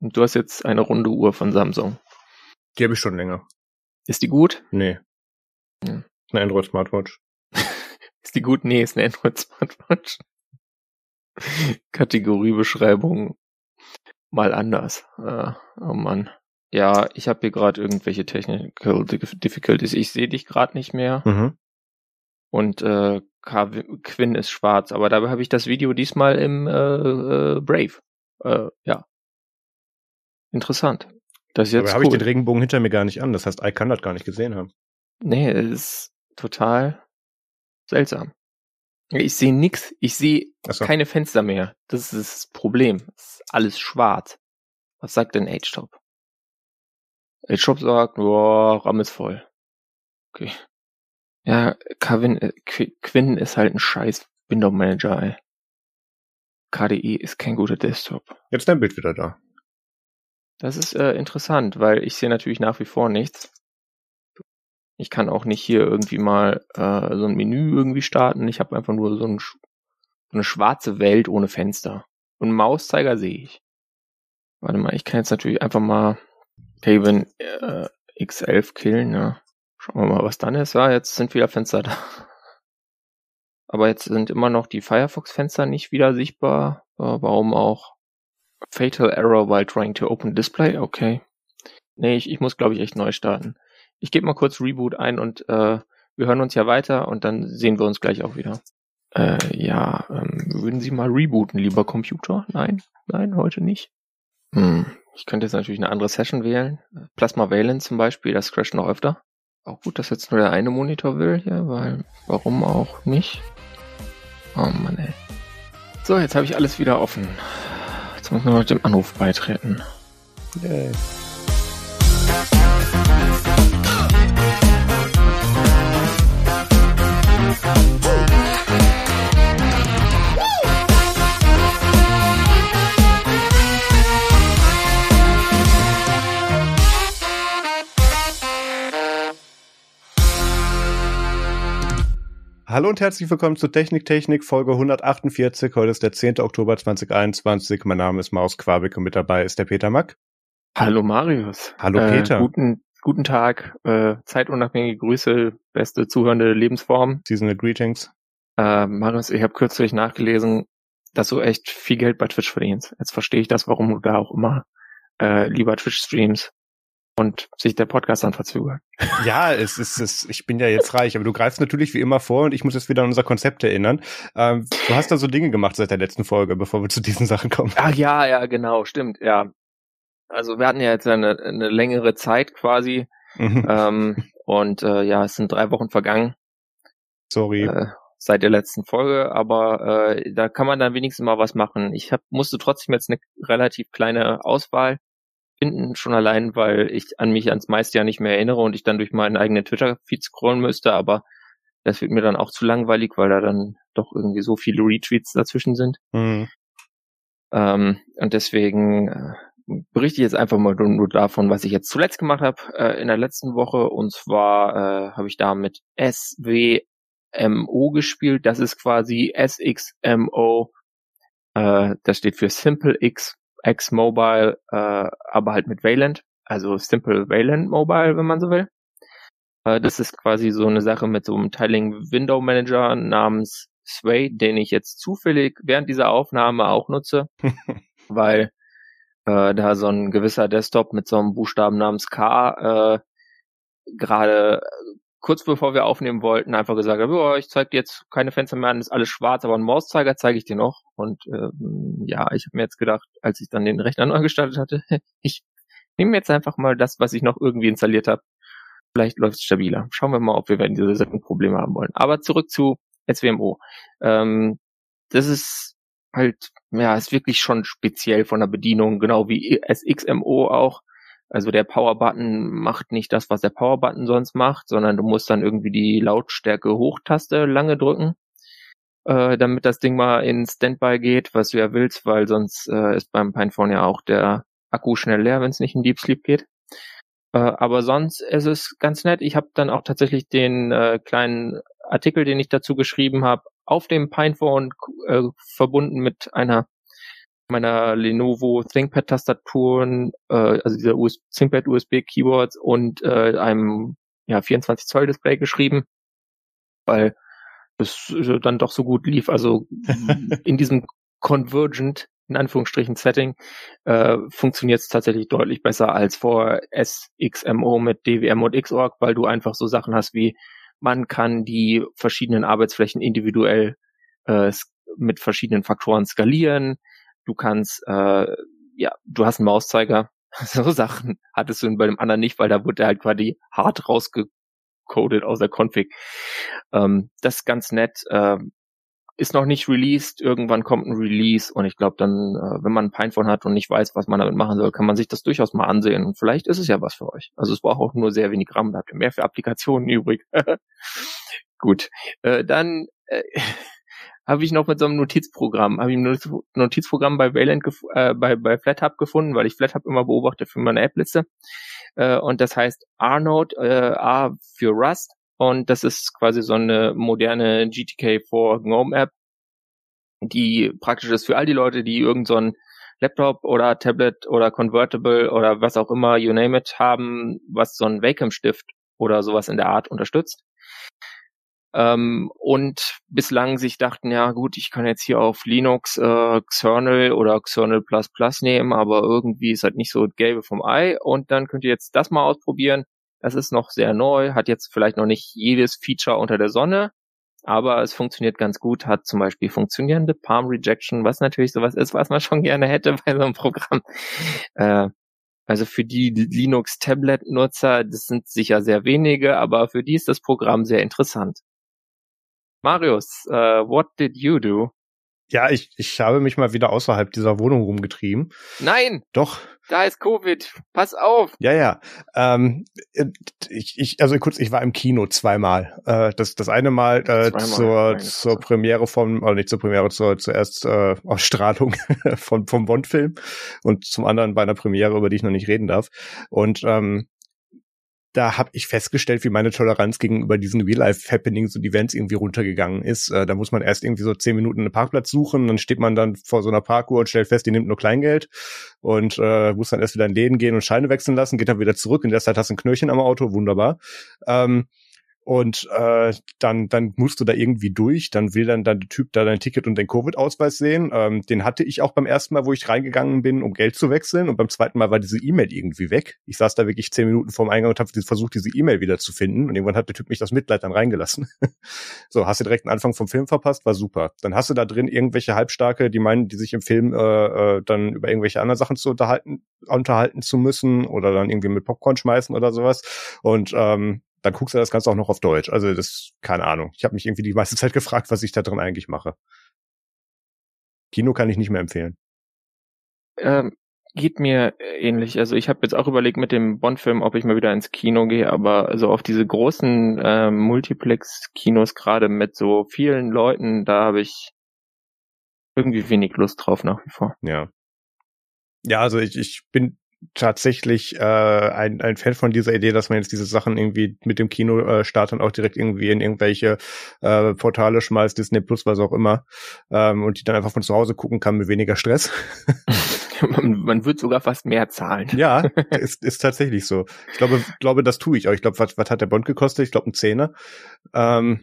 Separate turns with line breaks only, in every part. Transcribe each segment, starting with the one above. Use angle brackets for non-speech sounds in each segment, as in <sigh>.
Und du hast jetzt eine runde Uhr von Samsung.
Die habe ich schon länger.
Ist die gut?
Nee.
Hm.
Eine Android Smartwatch. <laughs>
ist die gut? Nee, ist eine Android Smartwatch. <laughs> Kategoriebeschreibung mal anders. Äh, oh Mann. Ja, ich habe hier gerade irgendwelche Technical Difficulties. Ich sehe dich gerade nicht mehr.
Mhm.
Und äh, Quinn ist schwarz, aber dabei habe ich das Video diesmal im äh, äh, Brave. Äh, ja. Interessant. Das ist jetzt
aber
cool.
habe ich den Regenbogen hinter mir gar nicht an. Das heißt, I kann das gar nicht gesehen haben.
Nee, es ist total seltsam. Ich sehe nix. Ich sehe
so.
keine Fenster mehr. Das ist das Problem. Es ist alles schwarz. Was sagt denn H-Top? H-Top sagt, boah, RAM ist voll. Okay. Ja, Kevin, äh, Quinn ist halt ein scheiß Window Manager, ey. KDE ist kein guter Desktop.
Jetzt dein Bild wieder da.
Das ist äh, interessant, weil ich sehe natürlich nach wie vor nichts. Ich kann auch nicht hier irgendwie mal äh, so ein Menü irgendwie starten. Ich habe einfach nur so, ein, so eine schwarze Welt ohne Fenster. Und Mauszeiger sehe ich. Warte mal, ich kann jetzt natürlich einfach mal Haven äh, X11 killen, ja. Schauen wir mal, was dann ist. Ja, jetzt sind wieder Fenster da. Aber jetzt sind immer noch die Firefox-Fenster nicht wieder sichtbar. Warum auch? Fatal Error while trying to open display. Okay. Nee, ich, ich muss, glaube ich, echt neu starten. Ich gebe mal kurz Reboot ein und äh, wir hören uns ja weiter und dann sehen wir uns gleich auch wieder. Äh, ja, ähm, würden Sie mal rebooten, lieber Computer? Nein, nein, heute nicht. Hm, ich könnte jetzt natürlich eine andere Session wählen. Plasma Valence zum Beispiel, das crasht noch öfter. Auch gut, dass jetzt nur der eine Monitor will hier, weil warum auch nicht? Oh Mann, ey. So, jetzt habe ich alles wieder offen. Jetzt muss nur noch dem Anruf beitreten.
Yay. Hallo und herzlich willkommen zu Technik Technik Folge 148. Heute ist der 10. Oktober 2021. Mein Name ist Maus Quabik und mit dabei ist der Peter Mack.
Hallo Marius.
Hallo Peter.
Äh, guten, guten Tag. Äh, zeitunabhängige Grüße, beste zuhörende Lebensform.
Seasonal Greetings.
Äh, Marius, ich habe kürzlich nachgelesen, dass du echt viel Geld bei Twitch verdienst. Jetzt verstehe ich das, warum du da auch immer äh, lieber Twitch streams und sich der Podcast dann verzögert.
Ja, es ist, es, ich bin ja jetzt reich, aber du greifst natürlich wie immer vor und ich muss jetzt wieder an unser Konzept erinnern. Ähm, du hast da so Dinge gemacht seit der letzten Folge, bevor wir zu diesen Sachen kommen.
Ach ja, ja, genau, stimmt, ja. Also wir hatten ja jetzt eine, eine längere Zeit quasi
Mhm.
ähm, und äh, ja, es sind drei Wochen vergangen
Sorry.
äh, seit der letzten Folge, aber äh, da kann man dann wenigstens mal was machen. Ich hab, musste trotzdem jetzt eine relativ kleine Auswahl finden, schon allein, weil ich an mich ans meiste ja nicht mehr erinnere und ich dann durch meinen eigenen Twitter-Feed scrollen müsste, aber das wird mir dann auch zu langweilig, weil da dann doch irgendwie so viele Retweets dazwischen sind.
Mhm.
Ähm, und deswegen äh, berichte ich jetzt einfach mal nur, davon, was ich jetzt zuletzt gemacht habe äh, in der letzten Woche. Und zwar äh, habe ich da mit SWMO gespielt. Das ist quasi SXMO. Äh, das steht für Simple X X Mobile, äh, aber halt mit Wayland. Also Simple Wayland Mobile, wenn man so will. Äh, das ist quasi so eine Sache mit so einem Tiling Window Manager namens Sway, den ich jetzt zufällig während dieser Aufnahme auch nutze, <laughs> weil äh, da so ein gewisser Desktop mit so einem Buchstaben namens K äh, gerade kurz bevor wir aufnehmen wollten, einfach gesagt hat, oh, ich zeige dir jetzt keine Fenster mehr an, ist alles schwarz, aber einen Mauszeiger zeige ich dir noch. Und ähm, ja, ich habe mir jetzt gedacht, als ich dann den Rechner neu gestartet hatte, <laughs> ich nehme jetzt einfach mal das, was ich noch irgendwie installiert habe. Vielleicht läuft es stabiler. Schauen wir mal, ob wir werden diese Probleme haben wollen. Aber zurück zu SWMO. Ähm, das ist halt, ja, ist wirklich schon speziell von der Bedienung, genau wie SXMO auch. Also der Power-Button macht nicht das, was der Power-Button sonst macht, sondern du musst dann irgendwie die Lautstärke Hochtaste lange drücken, äh, damit das Ding mal in Standby geht, was du ja willst, weil sonst äh, ist beim Pinephone ja auch der Akku schnell leer, wenn es nicht in Deep Sleep geht. Äh, aber sonst ist es ganz nett. Ich habe dann auch tatsächlich den äh, kleinen Artikel, den ich dazu geschrieben habe, auf dem Pinephone äh, verbunden mit einer meiner Lenovo ThinkPad-Tastaturen, äh, also dieser US ThinkPad USB-Keyboards und äh, einem ja 24 Zoll Display geschrieben, weil es dann doch so gut lief. Also <laughs> in diesem Convergent in Anführungsstrichen Setting äh, funktioniert es tatsächlich deutlich besser als vor SXMO mit DWM und Xorg, weil du einfach so Sachen hast wie man kann die verschiedenen Arbeitsflächen individuell äh, mit verschiedenen Faktoren skalieren. Du kannst, äh, ja, du hast einen Mauszeiger. <laughs> So Sachen hattest du bei dem anderen nicht, weil da wurde halt quasi hart rausgecodet aus der Config. Ähm, das ist ganz nett. Ähm, ist noch nicht released, irgendwann kommt ein Release und ich glaube dann, äh, wenn man ein Pinephone hat und nicht weiß, was man damit machen soll, kann man sich das durchaus mal ansehen und vielleicht ist es ja was für euch. Also es braucht auch nur sehr wenig RAM, da habt ihr mehr für Applikationen <laughs> übrig. <laughs> Gut, äh, dann äh, habe ich noch mit so einem Notizprogramm, habe ich ein Notizprogramm bei Wayland äh, bei, bei FlatHub gefunden, weil ich FlatHub immer beobachte für meine App-Liste. Äh, und das heißt R-Note, äh, A für Rust und das ist quasi so eine moderne GTK4 GNOME App, die praktisch ist für all die Leute, die irgend so Laptop oder Tablet oder Convertible oder was auch immer, you name it, haben, was so ein Wacom-Stift oder sowas in der Art unterstützt. Ähm, und bislang sich dachten, ja gut, ich kann jetzt hier auf Linux äh, Xernel oder Xernel nehmen, aber irgendwie ist halt nicht so gelbe vom Ei und dann könnt ihr jetzt das mal ausprobieren das ist noch sehr neu, hat jetzt vielleicht noch nicht jedes Feature unter der Sonne, aber es funktioniert ganz gut, hat zum Beispiel funktionierende Palm Rejection, was natürlich sowas ist, was man <laughs> schon gerne hätte bei so einem Programm. Äh, also für die Linux-Tablet-Nutzer, das sind sicher sehr wenige, aber für die ist das Programm sehr interessant. Marius, uh, what did you do?
Ja, ich, ich habe mich mal wieder außerhalb dieser Wohnung rumgetrieben.
Nein!
Doch.
Da ist Covid. Pass auf.
Ja, ja. Ähm, ich, ich, also kurz, ich war im Kino zweimal. Äh, das, das eine Mal äh, zur, zur Premiere von, oder nicht zur Premiere, zur zuerst äh, Ausstrahlung <laughs> von, vom Bond-Film und zum anderen bei einer Premiere, über die ich noch nicht reden darf. Und ähm, da habe ich festgestellt, wie meine Toleranz gegenüber diesen Real-Life-Happenings und Events irgendwie runtergegangen ist. Äh, da muss man erst irgendwie so zehn Minuten einen Parkplatz suchen, dann steht man dann vor so einer Parkuhr und stellt fest, die nimmt nur Kleingeld und äh, muss dann erst wieder in Läden gehen und Scheine wechseln lassen, geht dann wieder zurück. In der Zeit hast du ein Knöllchen am Auto, wunderbar. Ähm, und äh, dann dann musst du da irgendwie durch, dann will dann, der Typ da dein Ticket und dein Covid-Ausweis sehen. Ähm, den hatte ich auch beim ersten Mal, wo ich reingegangen bin, um Geld zu wechseln und beim zweiten Mal war diese E-Mail irgendwie weg. Ich saß da wirklich zehn Minuten vorm Eingang und habe versucht, diese E-Mail wieder zu finden und irgendwann hat der Typ mich das Mitleid dann reingelassen. <laughs> so, hast du direkt einen Anfang vom Film verpasst, war super. Dann hast du da drin irgendwelche Halbstarke, die meinen, die sich im Film äh, äh, dann über irgendwelche anderen Sachen zu unterhalten, unterhalten zu müssen oder dann irgendwie mit Popcorn schmeißen oder sowas und ähm, dann guckst du das Ganze auch noch auf Deutsch. Also das, keine Ahnung. Ich habe mich irgendwie die meiste <laughs> Zeit gefragt, was ich da drin eigentlich mache. Kino kann ich nicht mehr empfehlen.
Ähm, geht mir ähnlich. Also ich habe jetzt auch überlegt mit dem Bond-Film, ob ich mal wieder ins Kino gehe, aber also auf diese großen äh, Multiplex-Kinos gerade mit so vielen Leuten, da habe ich irgendwie wenig Lust drauf nach wie vor.
Ja. Ja, also ich, ich bin tatsächlich äh, ein, ein Fan von dieser Idee, dass man jetzt diese Sachen irgendwie mit dem Kinostart dann auch direkt irgendwie in irgendwelche äh, Portale schmeißt, Disney Plus, was auch immer, ähm, und die dann einfach von zu Hause gucken kann mit weniger Stress. <laughs>
man, man wird sogar fast mehr zahlen.
Ja, <laughs> ist, ist tatsächlich so. Ich glaube, glaube, das tue ich auch. Ich glaube, was, was hat der Bond gekostet? Ich glaube, ein Zehner. Ähm,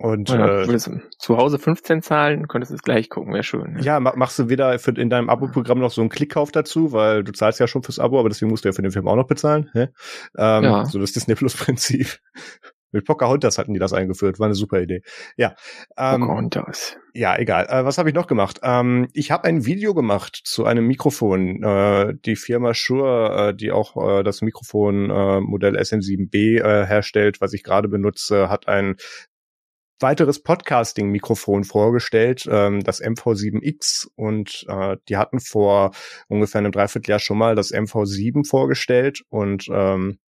und
ja, äh, zu Hause 15 zahlen, könntest du es gleich gucken, wäre schön.
Ne? Ja, machst du wieder für, in deinem Abo-Programm noch so einen Klickkauf dazu, weil du zahlst ja schon fürs Abo, aber deswegen musst du ja für den Film auch noch bezahlen. Hä? Ähm, ja. So das Disney Plus-Prinzip. <laughs> Mit Pocahontas hatten die das eingeführt, war eine super Idee. Ja. Ähm, Pocahontas. Ja, egal. Äh, was habe ich noch gemacht? Ähm, ich habe ein Video gemacht zu einem Mikrofon. Äh, die Firma Shure, äh, die auch äh, das Mikrofon äh, Modell SM7B äh, herstellt, was ich gerade benutze, hat ein weiteres Podcasting-Mikrofon vorgestellt, ähm, das MV7X und äh, die hatten vor ungefähr einem Dreivierteljahr schon mal das MV7 vorgestellt. Und ähm,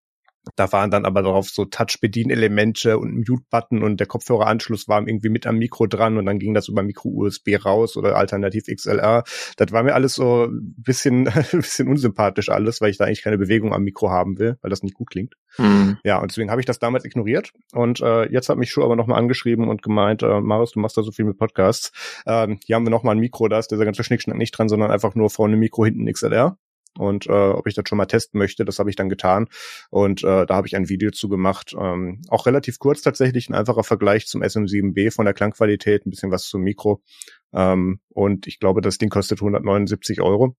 Da waren dann aber drauf so Touch-Bedienelemente und ein Mute-Button und der Kopfhöreranschluss war irgendwie mit am Mikro dran und dann ging das über Micro-USB raus oder alternativ XLR. Das war mir alles so ein bisschen, ein <laughs> bisschen unsympathisch alles, weil ich da eigentlich keine Bewegung am Mikro haben will, weil das nicht gut klingt. Mhm. Ja, und deswegen habe ich das damals ignoriert und äh, jetzt hat mich Schuh aber nochmal angeschrieben und gemeint, äh, Marius, du machst da so viel mit Podcasts. Ähm, hier haben wir nochmal ein Mikro, da ist dieser ganze Schnickschnack nicht dran, sondern einfach nur vorne Mikro, hinten XLR und äh, ob ich das schon mal testen möchte. Das habe ich dann getan und äh, da habe ich ein Video zu gemacht. Ähm, auch relativ kurz tatsächlich, ein einfacher Vergleich zum SM7B von der Klangqualität, ein bisschen was zum Mikro ähm, und ich glaube, das Ding kostet 179 Euro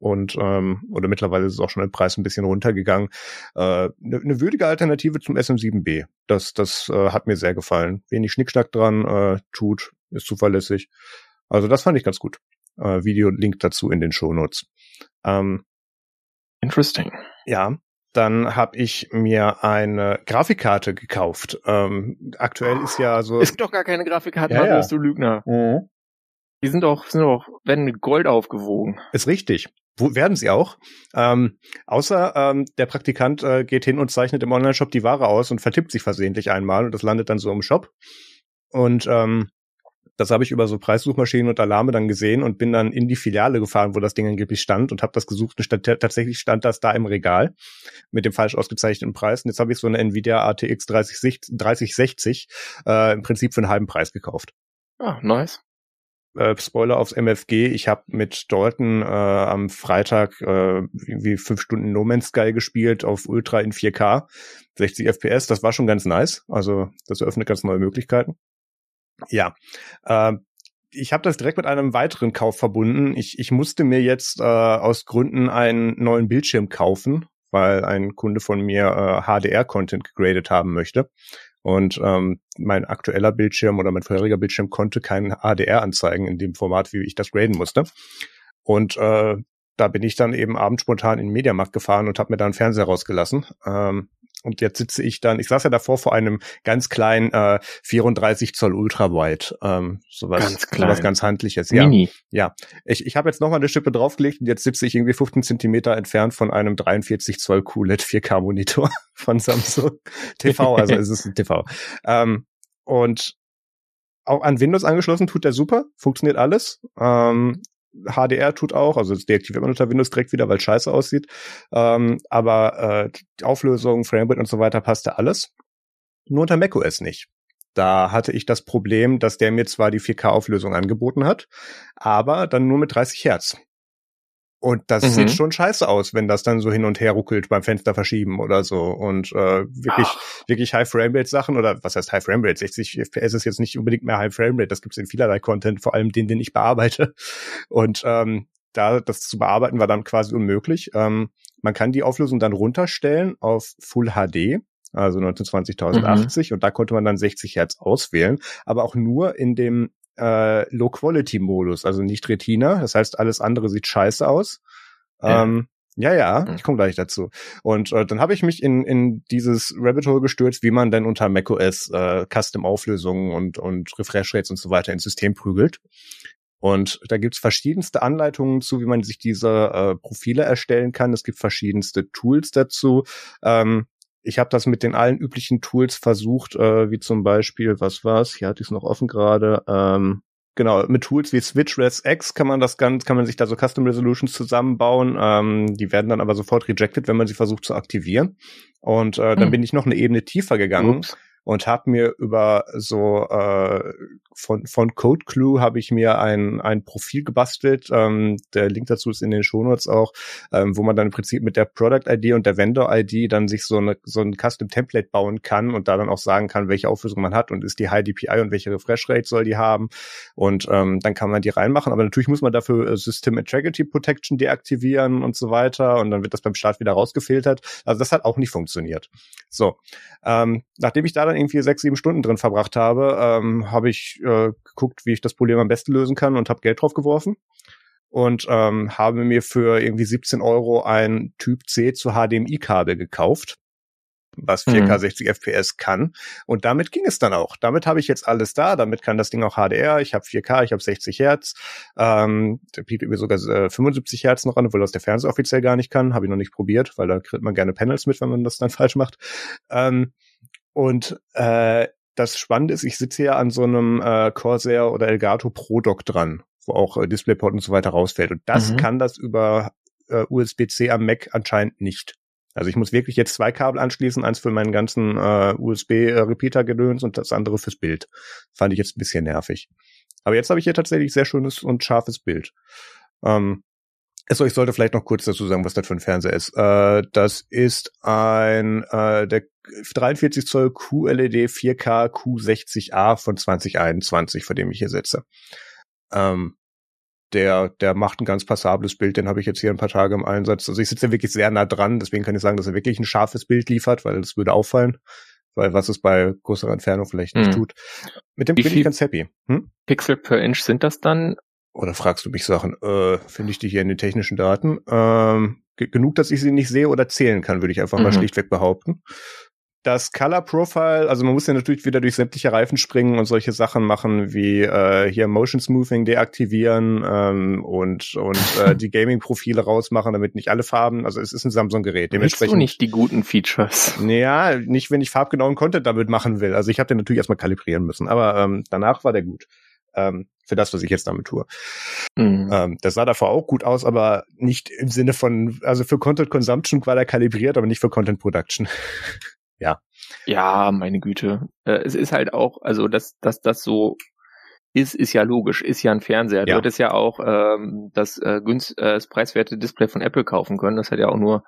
und ähm, oder mittlerweile ist es auch schon im Preis ein bisschen runtergegangen. Eine äh, ne, ne würdige Alternative zum SM7B. Das das äh, hat mir sehr gefallen. Wenig Schnickschnack dran, äh, tut, ist zuverlässig. Also das fand ich ganz gut. Äh, Video Link dazu in den Shownotes. Ähm,
Interesting.
Ja, dann habe ich mir eine Grafikkarte gekauft. Ähm, aktuell ist ja so.
Es gibt doch gar keine Grafikkarte, ja, ja. du Lügner. Mhm. Die sind doch, sind doch, werden mit Gold aufgewogen.
Ist richtig. Wo werden sie auch? Ähm, außer ähm, der Praktikant äh, geht hin und zeichnet im Onlineshop die Ware aus und vertippt sich versehentlich einmal und das landet dann so im Shop. Und ähm, das habe ich über so Preissuchmaschinen und Alarme dann gesehen und bin dann in die Filiale gefahren, wo das Ding angeblich stand und habe das gesucht und stand, tatsächlich stand das da im Regal mit dem falsch ausgezeichneten Preis. Und jetzt habe ich so eine Nvidia ATX 3060, 3060 äh, im Prinzip für einen halben Preis gekauft.
Ah, nice.
Äh, Spoiler aufs MFG, ich habe mit Dalton äh, am Freitag äh, irgendwie fünf Stunden No Man's Sky gespielt auf Ultra in 4K, 60 FPS, das war schon ganz nice. Also das eröffnet ganz neue Möglichkeiten. Ja. Äh, ich habe das direkt mit einem weiteren Kauf verbunden. Ich, ich musste mir jetzt äh, aus Gründen einen neuen Bildschirm kaufen, weil ein Kunde von mir äh, HDR-Content gegradet haben möchte. Und ähm, mein aktueller Bildschirm oder mein vorheriger Bildschirm konnte keinen HDR anzeigen in dem Format, wie ich das graden musste. Und äh, da bin ich dann eben abends spontan in den Mediamarkt gefahren und habe mir da einen Fernseher rausgelassen. Ähm, und jetzt sitze ich dann, ich saß ja davor vor einem ganz kleinen äh, 34 Zoll Ultrawide, ähm, sowas, ganz klein. sowas ganz handliches. Ja, Mini. ja. Ich, ich habe jetzt noch mal eine Schippe draufgelegt und jetzt sitze ich irgendwie 15 Zentimeter entfernt von einem 43 Zoll QLED 4K Monitor <laughs> von Samsung <laughs> TV, also es ist ein TV. Ähm, und auch an Windows angeschlossen tut der super, funktioniert alles. Ähm, HDR tut auch, also das deaktiviert man unter Windows direkt wieder, weil es scheiße aussieht. Ähm, aber äh, Auflösung, Framerate und so weiter passte alles. Nur unter macOS nicht. Da hatte ich das Problem, dass der mir zwar die 4K-Auflösung angeboten hat, aber dann nur mit 30 Hertz. Und das mhm. sieht schon scheiße aus, wenn das dann so hin und her ruckelt beim Fenster verschieben oder so. Und äh, wirklich, Ach. wirklich High Framerate Sachen oder was heißt High Framerate? 60 FPS ist jetzt nicht unbedingt mehr High Framerate. Das gibt's in vielerlei Content, vor allem den, den ich bearbeite. Und ähm, da das zu bearbeiten war dann quasi unmöglich. Ähm, man kann die Auflösung dann runterstellen auf Full HD, also 1920 1080 mhm. und da konnte man dann 60 Hertz auswählen, aber auch nur in dem äh, Low-Quality-Modus, also nicht Retina. Das heißt, alles andere sieht scheiße aus. Ja. Ähm, ja, ja, ich komme gleich dazu. Und äh, dann habe ich mich in, in dieses Rabbit Hole gestürzt, wie man denn unter macOS äh, Custom-Auflösungen und, und Refresh-Rates und so weiter ins System prügelt. Und da gibt's verschiedenste Anleitungen zu, wie man sich diese äh, Profile erstellen kann. Es gibt verschiedenste Tools dazu. Ähm, ich habe das mit den allen üblichen Tools versucht, äh, wie zum Beispiel, was war's? Hier hatte ich es noch offen gerade. Ähm, genau, mit Tools wie SwitchRes X kann man das ganz, kann man sich da so Custom Resolutions zusammenbauen. Ähm, die werden dann aber sofort rejected, wenn man sie versucht zu aktivieren. Und äh, dann hm. bin ich noch eine Ebene tiefer gegangen. Ups und habe mir über so äh, von von Code Clue habe ich mir ein ein Profil gebastelt. Ähm, der Link dazu ist in den Shownotes auch, ähm, wo man dann im Prinzip mit der Product ID und der Vendor ID dann sich so eine so ein Custom Template bauen kann und da dann auch sagen kann, welche Auflösung man hat und ist die High DPI und welche Refresh Rate soll die haben und ähm, dann kann man die reinmachen. Aber natürlich muss man dafür äh, System Integrity Protection deaktivieren und so weiter und dann wird das beim Start wieder rausgefiltert. Also das hat auch nicht funktioniert. So, ähm, nachdem ich da dann irgendwie sechs, sieben Stunden drin verbracht habe, ähm, habe ich äh, geguckt, wie ich das Problem am besten lösen kann und habe Geld drauf geworfen und ähm, habe mir für irgendwie 17 Euro ein Typ C zu HDMI-Kabel gekauft. was 4K mhm. 60 FPS kann. Und damit ging es dann auch. Damit habe ich jetzt alles da. Damit kann das Ding auch HDR. Ich habe 4K, ich habe 60 Hertz. Ähm, der bietet mir sogar äh, 75 Hertz noch an, obwohl das der Fernseher offiziell gar nicht kann. Habe ich noch nicht probiert, weil da kriegt man gerne Panels mit, wenn man das dann <laughs> falsch macht. Ähm, und äh, das Spannende ist, ich sitze ja an so einem äh, Corsair oder Elgato Pro Dock dran, wo auch äh, DisplayPort und so weiter rausfällt. Und das mhm. kann das über äh, USB-C am Mac anscheinend nicht. Also ich muss wirklich jetzt zwei Kabel anschließen, eins für meinen ganzen äh, USB-Repeater-Gedöns und das andere fürs Bild. Fand ich jetzt ein bisschen nervig. Aber jetzt habe ich hier tatsächlich sehr schönes und scharfes Bild. Ähm, also ich sollte vielleicht noch kurz dazu sagen, was das für ein Fernseher ist. Äh, das ist ein äh, der 43 Zoll QLED 4K Q60A von 2021, vor dem ich hier sitze. Ähm, der, der macht ein ganz passables Bild, den habe ich jetzt hier ein paar Tage im Einsatz. Also ich sitze wirklich sehr nah dran, deswegen kann ich sagen, dass er wirklich ein scharfes Bild liefert, weil das würde auffallen, weil was es bei größerer Entfernung vielleicht nicht mhm. tut. Mit dem Wie bin ich ganz happy.
Hm? Pixel per Inch sind das dann?
Oder fragst du mich Sachen? Äh, Finde ich die hier in den technischen Daten? Ähm, genug, dass ich sie nicht sehe oder zählen kann, würde ich einfach mhm. mal schlichtweg behaupten das Color Profile, also man muss ja natürlich wieder durch sämtliche Reifen springen und solche Sachen machen wie äh, hier Motion Smoothing deaktivieren ähm, und und äh, die <laughs> Gaming Profile rausmachen, damit nicht alle Farben, also es ist ein Samsung Gerät.
Dementsprechend du nicht die guten Features. <laughs>
Naja, nicht wenn ich farbgenauen Content damit machen will. Also ich habe den natürlich erstmal kalibrieren müssen, aber ähm, danach war der gut. Ähm, für das, was ich jetzt damit tue. Mhm. Ähm, das sah davor auch gut aus, aber nicht im Sinne von, also für Content Consumption war der kalibriert, aber nicht für Content Production. <laughs> ja.
Ja, meine Güte. Äh, es ist halt auch, also dass, dass das so ist, ist ja logisch, ist ja ein Fernseher. Ja. Du hättest ja auch ähm, das, äh, günst, äh, das preiswerte Display von Apple kaufen können. Das hat ja auch nur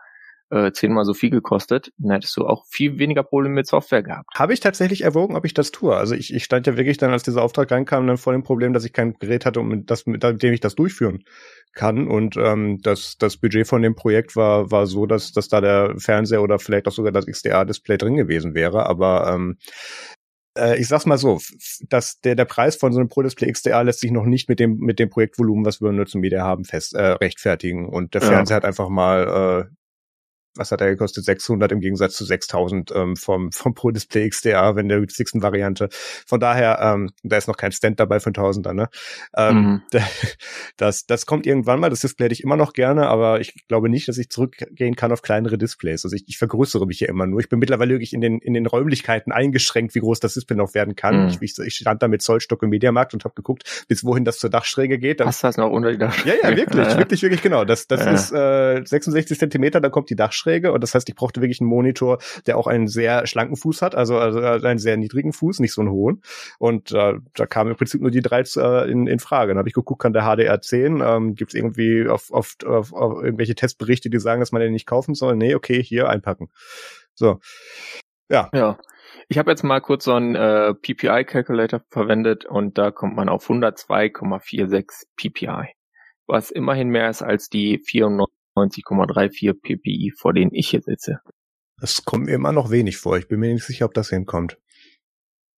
äh, zehnmal so viel gekostet, dann hättest du auch viel weniger Probleme mit Software gehabt.
Habe ich tatsächlich erwogen, ob ich das tue. Also ich, ich stand ja wirklich dann, als dieser Auftrag reinkam, dann vor dem Problem, dass ich kein Gerät hatte, um das, mit dem ich das durchführen kann. Und ähm, das, das Budget von dem Projekt war, war so, dass, dass da der Fernseher oder vielleicht auch sogar das XDR-Display drin gewesen wäre. Aber ähm, äh, ich sag's mal so, dass der, der Preis von so einem Pro Display XDR lässt sich noch nicht mit dem, mit dem Projektvolumen, was wir in Nutzen Media haben, fest äh, rechtfertigen. Und der Fernseher ja. hat einfach mal äh, was hat er gekostet? 600 im Gegensatz zu 6000 ähm, vom, vom Pro Display XDR, wenn der günstigsten Variante. Von daher, ähm, da ist noch kein Stand dabei für 1000er, ne? Ähm, mhm. <laughs> das, das kommt irgendwann mal. Das Display hätte ich immer noch gerne, aber ich glaube nicht, dass ich zurückgehen kann auf kleinere Displays. Also ich, ich vergrößere mich hier immer nur. Ich bin mittlerweile wirklich in den, in den Räumlichkeiten eingeschränkt, wie groß das Display noch werden kann. Mhm. Ich, ich, stand da mit Zollstock im Mediamarkt und habe geguckt, bis wohin das zur Dachschräge geht.
Dann, Hast du das noch unter die
Dachschräge? Ja, ja, wirklich, <laughs> wirklich, wirklich, genau. Das, das ja. ist äh, 66 Zentimeter, da kommt die Dachschräge Dachschräge und das heißt, ich brauchte wirklich einen Monitor, der auch einen sehr schlanken Fuß hat, also, also einen sehr niedrigen Fuß, nicht so einen hohen. Und äh, da kamen im Prinzip nur die drei äh, in, in Frage. Dann habe ich geguckt, kann der HDR10, ähm, gibt es irgendwie auf, auf, auf, auf irgendwelche Testberichte, die sagen, dass man den nicht kaufen soll? Nee, okay, hier einpacken. So. Ja.
Ja. Ich habe jetzt mal kurz so einen äh, PPI-Calculator verwendet und da kommt man auf 102,46 PPI, was immerhin mehr ist als die 94 90,34 ppi, vor denen ich hier sitze.
Das kommt mir immer noch wenig vor. Ich bin mir nicht sicher, ob das hinkommt.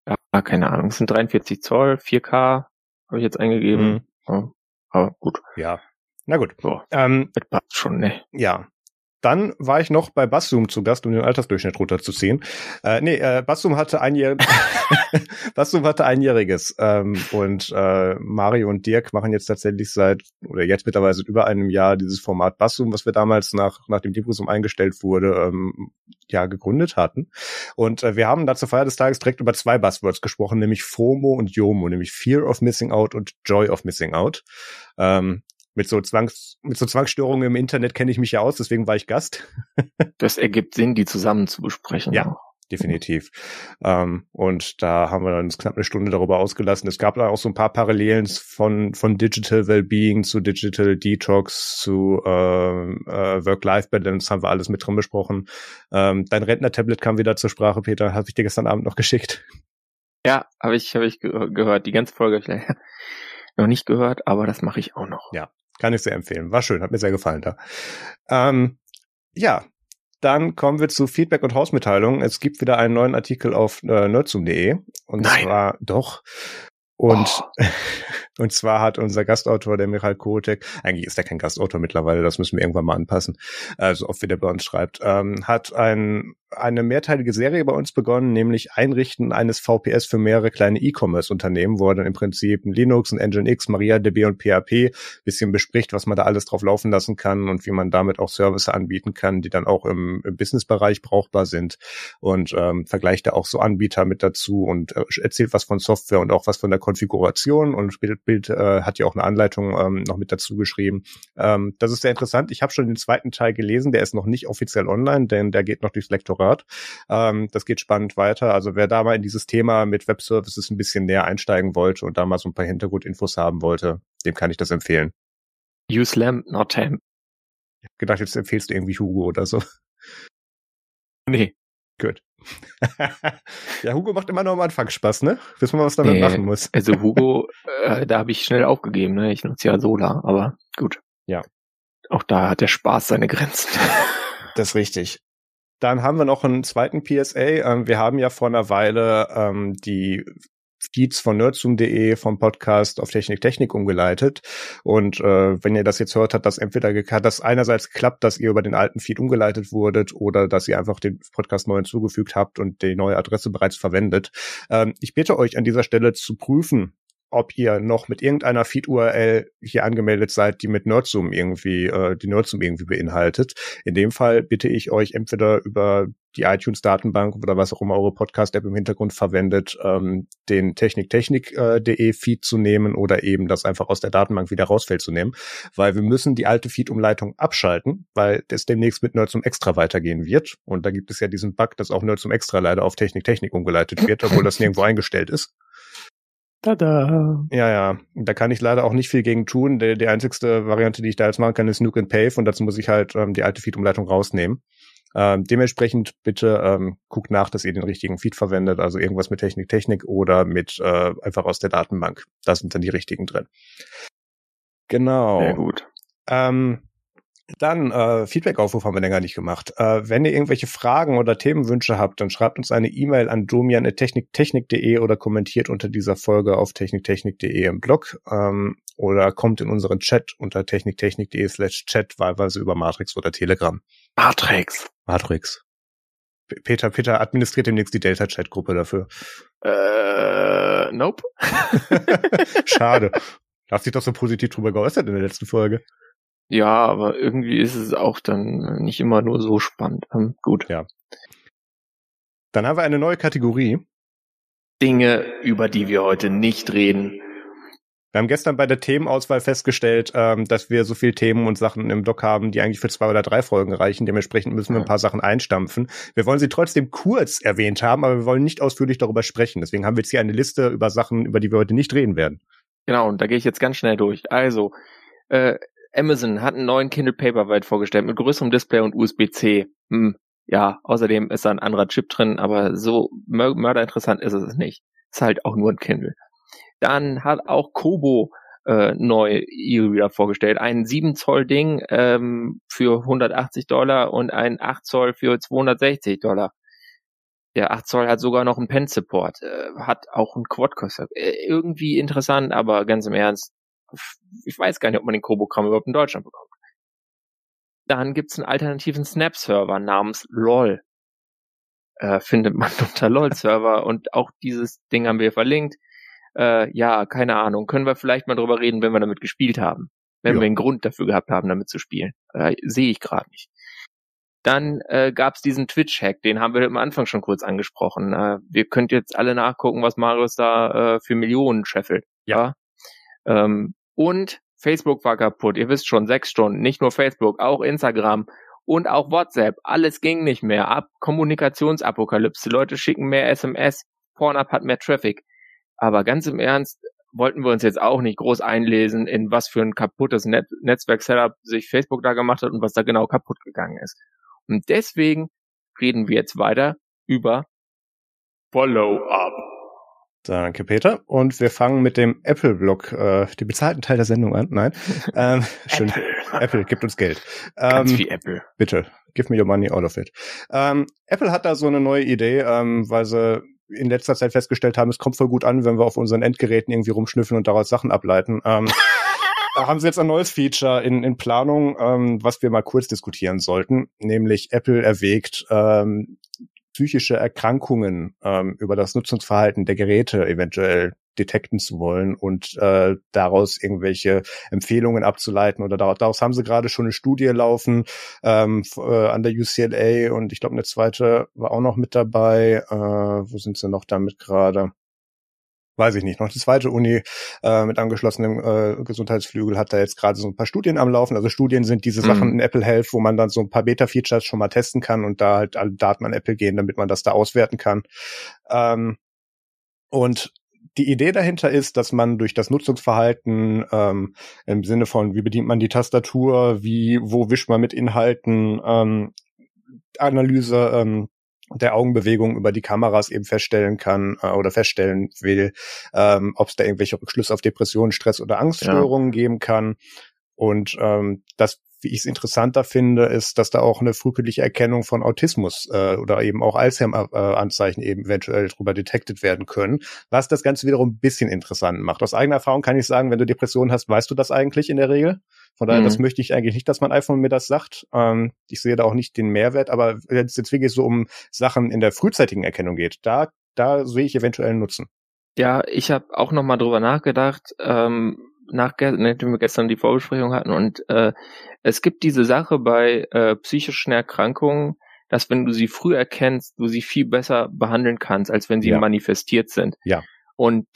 Ja, keine Ahnung. Es sind 43 Zoll, 4K habe ich jetzt eingegeben. Mhm. Ja, aber gut.
Ja. Na gut.
So, ähm, das passt schon, ne?
Ja. Dann war ich noch bei Basszoom zu Gast, um den Altersdurchschnitt runterzuziehen. Äh, nee, äh, Basszoom hatte einjährig <laughs> Basszoom hatte einjähriges. Ähm, und äh, Mario und Dirk machen jetzt tatsächlich seit, oder jetzt mittlerweile seit über einem Jahr dieses Format Basszoom, was wir damals nach, nach dem Dibrosum eingestellt wurde, ähm, ja, gegründet hatten. Und äh, wir haben da zur Feier des Tages direkt über zwei Buzzwords gesprochen, nämlich FOMO und JOMO, nämlich Fear of Missing Out und Joy of Missing Out. Ähm, mit so Zwangs, mit so Zwangsstörungen im Internet kenne ich mich ja aus, deswegen war ich Gast. <laughs>
das ergibt Sinn, die zusammen zu besprechen.
Ja. Definitiv. Ähm, und da haben wir dann knapp eine Stunde darüber ausgelassen. Es gab da auch so ein paar Parallelen von, von Digital Wellbeing zu Digital Detox zu ähm, äh, Work-Life-Balance haben wir alles mit drin besprochen. Ähm, dein Rentner-Tablet kam wieder zur Sprache, Peter, habe ich dir gestern Abend noch geschickt.
Ja, habe ich, hab ich gehört. Die ganze Folge habe ich <laughs> noch nicht gehört, aber das mache ich auch noch.
Ja, kann ich sehr empfehlen. War schön, hat mir sehr gefallen da. Ähm, ja, dann kommen wir zu Feedback und Hausmitteilungen. Es gibt wieder einen neuen Artikel auf äh, nerdsum.de. Und Nein. zwar doch. Und, oh. <laughs> und zwar hat unser Gastautor, der Michael Kotek, eigentlich ist er kein Gastautor mittlerweile, das müssen wir irgendwann mal anpassen, also oft wieder bei uns schreibt, ähm, hat einen eine mehrteilige Serie bei uns begonnen, nämlich Einrichten eines VPS für mehrere kleine E-Commerce-Unternehmen, wo er dann im Prinzip ein Linux, ein Nginx, MariaDB und PHP bisschen bespricht, was man da alles drauf laufen lassen kann und wie man damit auch Services anbieten kann, die dann auch im, im Business-Bereich brauchbar sind und ähm, vergleicht da auch so Anbieter mit dazu und äh, erzählt was von Software und auch was von der Konfiguration und Bild, Bild äh, hat ja auch eine Anleitung ähm, noch mit dazu geschrieben. Ähm, das ist sehr interessant. Ich habe schon den zweiten Teil gelesen, der ist noch nicht offiziell online, denn der geht noch durchs Lektorat. Ähm, das geht spannend weiter. Also wer da mal in dieses Thema mit Web Services ein bisschen näher einsteigen wollte und da mal so ein paar Hintergrundinfos haben wollte, dem kann ich das empfehlen.
Use Lamp, not Tam.
Ich hab gedacht, jetzt empfehlst du irgendwie Hugo oder so. <laughs>
Nee.
Gut. <laughs> ja, Hugo macht immer noch am Anfang Spaß, ne? Bis man was damit nee, machen muss.
also <laughs> Hugo, äh, da habe ich schnell aufgegeben, ne? Ich nutze ja Solar, aber gut.
Ja.
Auch da hat der Spaß seine Grenzen.
das ist richtig. Dann haben wir noch einen zweiten PSA. Ähm, wir haben ja vor einer Weile ähm, die Feeds von nerdzoom.de vom Podcast auf Technik Technik umgeleitet. Und äh, wenn ihr das jetzt hört, hat das entweder hat das einerseits geklappt, dass ihr über den alten Feed umgeleitet wurdet oder dass ihr einfach den Podcast neu hinzugefügt habt und die neue Adresse bereits verwendet. Ähm, ich bitte euch an dieser Stelle zu prüfen, ob ihr noch mit irgendeiner Feed-URL hier angemeldet seid, die mit Nerdzoom irgendwie, äh, die Nerdzoom irgendwie beinhaltet. In dem Fall bitte ich euch entweder über die iTunes-Datenbank oder was auch immer eure Podcast-App im Hintergrund verwendet, ähm, den techniktechnik.de äh, Feed zu nehmen oder eben das einfach aus der Datenbank wieder rausfällt zu nehmen, weil wir müssen die alte Feed-Umleitung abschalten, weil es demnächst mit Nerdzoom Extra weitergehen wird. Und da gibt es ja diesen Bug, dass auch Nerdzoom Extra leider auf Technik-Technik umgeleitet wird, obwohl das nirgendwo eingestellt ist.
Tada.
Ja, ja. Da kann ich leider auch nicht viel gegen tun. Die, die einzigste Variante, die ich da jetzt machen kann, ist Nuke and Pave und dazu muss ich halt ähm, die alte Feed-Umleitung rausnehmen. Ähm, dementsprechend bitte ähm, guckt nach, dass ihr den richtigen Feed verwendet, also irgendwas mit Technik, Technik oder mit äh, einfach aus der Datenbank. Da sind dann die richtigen drin. Genau.
Sehr gut.
Ähm, dann äh, Feedback-Aufruf haben wir länger nicht gemacht. Äh, wenn ihr irgendwelche Fragen oder Themenwünsche habt, dann schreibt uns eine E-Mail an domian.techniktechnik.de oder kommentiert unter dieser Folge auf techniktechnik.de im Blog ähm, oder kommt in unseren Chat unter techniktechnik.de slash chat, wahlweise über Matrix oder Telegram.
Matrix.
Matrix. Peter, Peter administriert demnächst die Delta-Chat-Gruppe dafür.
Äh, nope. <laughs>
Schade. <laughs> Du hast dich doch so positiv drüber geäußert in der letzten Folge.
Ja, aber irgendwie ist es auch dann nicht immer nur so spannend. Ähm, gut.
Ja. Dann haben wir eine neue Kategorie.
Dinge, über die wir heute nicht reden.
Wir haben gestern bei der Themenauswahl festgestellt, ähm, dass wir so viele Themen und Sachen im Doc haben, die eigentlich für zwei oder drei Folgen reichen. Dementsprechend müssen wir ein paar Sachen einstampfen. Wir wollen sie trotzdem kurz erwähnt haben, aber wir wollen nicht ausführlich darüber sprechen. Deswegen haben wir jetzt hier eine Liste über Sachen, über die wir heute nicht reden werden.
Genau, und da gehe ich jetzt ganz schnell durch. Also, äh, Amazon hat einen neuen Kindle Paperwhite vorgestellt mit größerem Display und USB-C. Hm, ja, außerdem ist da ein anderer Chip drin, aber so mörderinteressant ist es nicht. Ist halt auch nur ein Kindle. Dann hat auch Kobo äh, neu E-Reader vorgestellt. Ein 7 Zoll Ding ähm, für 180 Dollar und ein 8 Zoll für 260 Dollar. Der 8 Zoll hat sogar noch einen Pen-Support, äh, hat auch einen Quad-Core. Äh, irgendwie interessant, aber ganz im Ernst, ich weiß gar nicht, ob man den Kobo-Kram überhaupt in Deutschland bekommt. Dann gibt's einen alternativen Snap-Server namens LOL. Äh, findet man <laughs> unter LOL-Server und auch dieses Ding haben wir verlinkt. Äh, ja, keine Ahnung. Können wir vielleicht mal drüber reden, wenn wir damit gespielt haben. Wenn ja. wir einen Grund dafür gehabt haben, damit zu spielen. Äh, Sehe ich gerade nicht. Dann äh, gab es diesen Twitch-Hack, den haben wir am Anfang schon kurz angesprochen. Äh, wir könnt jetzt alle nachgucken, was Marius da äh, für Millionen scheffelt.
Ja.
ja? Ähm, und Facebook war kaputt. Ihr wisst schon, sechs Stunden. Nicht nur Facebook, auch Instagram und auch WhatsApp. Alles ging nicht mehr. Ab Kommunikationsapokalypse. Leute schicken mehr SMS. Pornhub hat mehr Traffic. Aber ganz im Ernst, wollten wir uns jetzt auch nicht groß einlesen, in was für ein kaputtes Net Netzwerk-Setup sich Facebook da gemacht hat und was da genau kaputt gegangen ist. Und deswegen reden wir jetzt weiter über Follow-up.
Danke, Peter. Und wir fangen mit dem Apple-Blog, äh, den bezahlten Teil der Sendung an. Nein. <laughs> Ähm, schön. Apple. Apple gibt uns Geld.
Ganz ähm, wie Apple.
Bitte. Give me your money, all of it. Ähm, Apple hat da so eine neue Idee, ähm, weil sie in letzter Zeit festgestellt haben, es kommt voll gut an, wenn wir auf unseren Endgeräten irgendwie rumschnüffeln und daraus Sachen ableiten. Ähm, <laughs> da haben sie jetzt ein neues Feature in, in Planung, ähm, was wir mal kurz diskutieren sollten, nämlich Apple erwägt, ähm, psychische Erkrankungen ähm, über das Nutzungsverhalten der Geräte eventuell detekten zu wollen und äh, daraus irgendwelche Empfehlungen abzuleiten oder daraus, daraus haben sie gerade schon eine Studie laufen ähm, äh, an der UCLA und ich glaube eine zweite war auch noch mit dabei. Äh, wo sind sie noch damit gerade? Weiß ich nicht, noch die zweite Uni äh, mit angeschlossenem äh, Gesundheitsflügel hat da jetzt gerade so ein paar Studien am Laufen. Also Studien sind diese mhm. Sachen in Apple Health, wo man dann so ein paar Beta-Features schon mal testen kann und da halt alle Daten an Apple gehen, damit man das da auswerten kann. Ähm, und die Idee dahinter ist, dass man durch das Nutzungsverhalten ähm, im Sinne von, wie bedient man die Tastatur, wie, wo wischt man mit Inhalten, ähm, Analyse ähm, der Augenbewegung über die Kameras eben feststellen kann äh, oder feststellen will, ähm, ob es da irgendwelche Rückschlüsse auf Depressionen, Stress oder Angststörungen ja. geben kann. Und ähm, das wie ich es interessanter finde, ist, dass da auch eine frühkindliche Erkennung von Autismus äh, oder eben auch Alzheimer-Anzeichen eben eventuell drüber detektet werden können, was das Ganze wiederum ein bisschen interessant macht. Aus eigener Erfahrung kann ich sagen, wenn du Depressionen hast, weißt du das eigentlich in der Regel. Von daher, mhm. das möchte ich eigentlich nicht, dass mein iPhone mir das sagt. Ähm, ich sehe da auch nicht den Mehrwert, aber wenn es jetzt wirklich so um Sachen in der frühzeitigen Erkennung geht, da, da sehe ich eventuell einen Nutzen.
Ja, ich habe auch noch mal drüber nachgedacht. Ähm nach, nachdem wir gestern die Vorbesprechung hatten und äh, es gibt diese Sache bei äh, psychischen Erkrankungen, dass wenn du sie früh erkennst, du sie viel besser behandeln kannst, als wenn sie ja. manifestiert sind.
Ja.
Und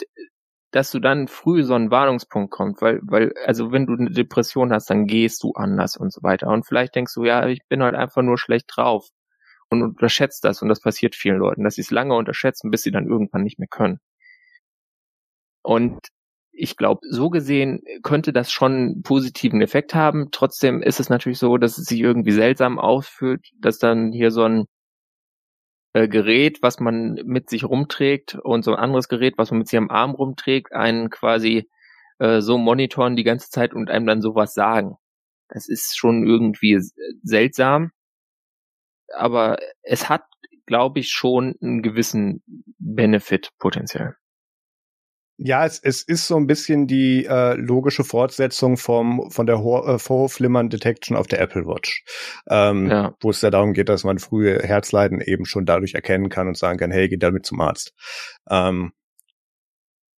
dass du dann früh so einen Warnungspunkt kommt, weil, weil, also wenn du eine Depression hast, dann gehst du anders und so weiter. Und vielleicht denkst du, ja, ich bin halt einfach nur schlecht drauf und unterschätzt das und das passiert vielen Leuten, dass sie es lange unterschätzen, bis sie dann irgendwann nicht mehr können. Und ich glaube, so gesehen könnte das schon einen positiven Effekt haben. Trotzdem ist es natürlich so, dass es sich irgendwie seltsam ausführt, dass dann hier so ein äh, Gerät, was man mit sich rumträgt und so ein anderes Gerät, was man mit sich am Arm rumträgt, einen quasi äh, so monitoren die ganze Zeit und einem dann sowas sagen. Das ist schon irgendwie seltsam. Aber es hat, glaube ich, schon einen gewissen Benefit potenziell.
Ja, es, es ist so ein bisschen die äh, logische Fortsetzung vom von der Ho äh, Vorhofflimmern Detection auf der Apple Watch, ähm, ja. wo es ja darum geht, dass man frühe Herzleiden eben schon dadurch erkennen kann und sagen kann, hey, geh damit zum Arzt. Ähm,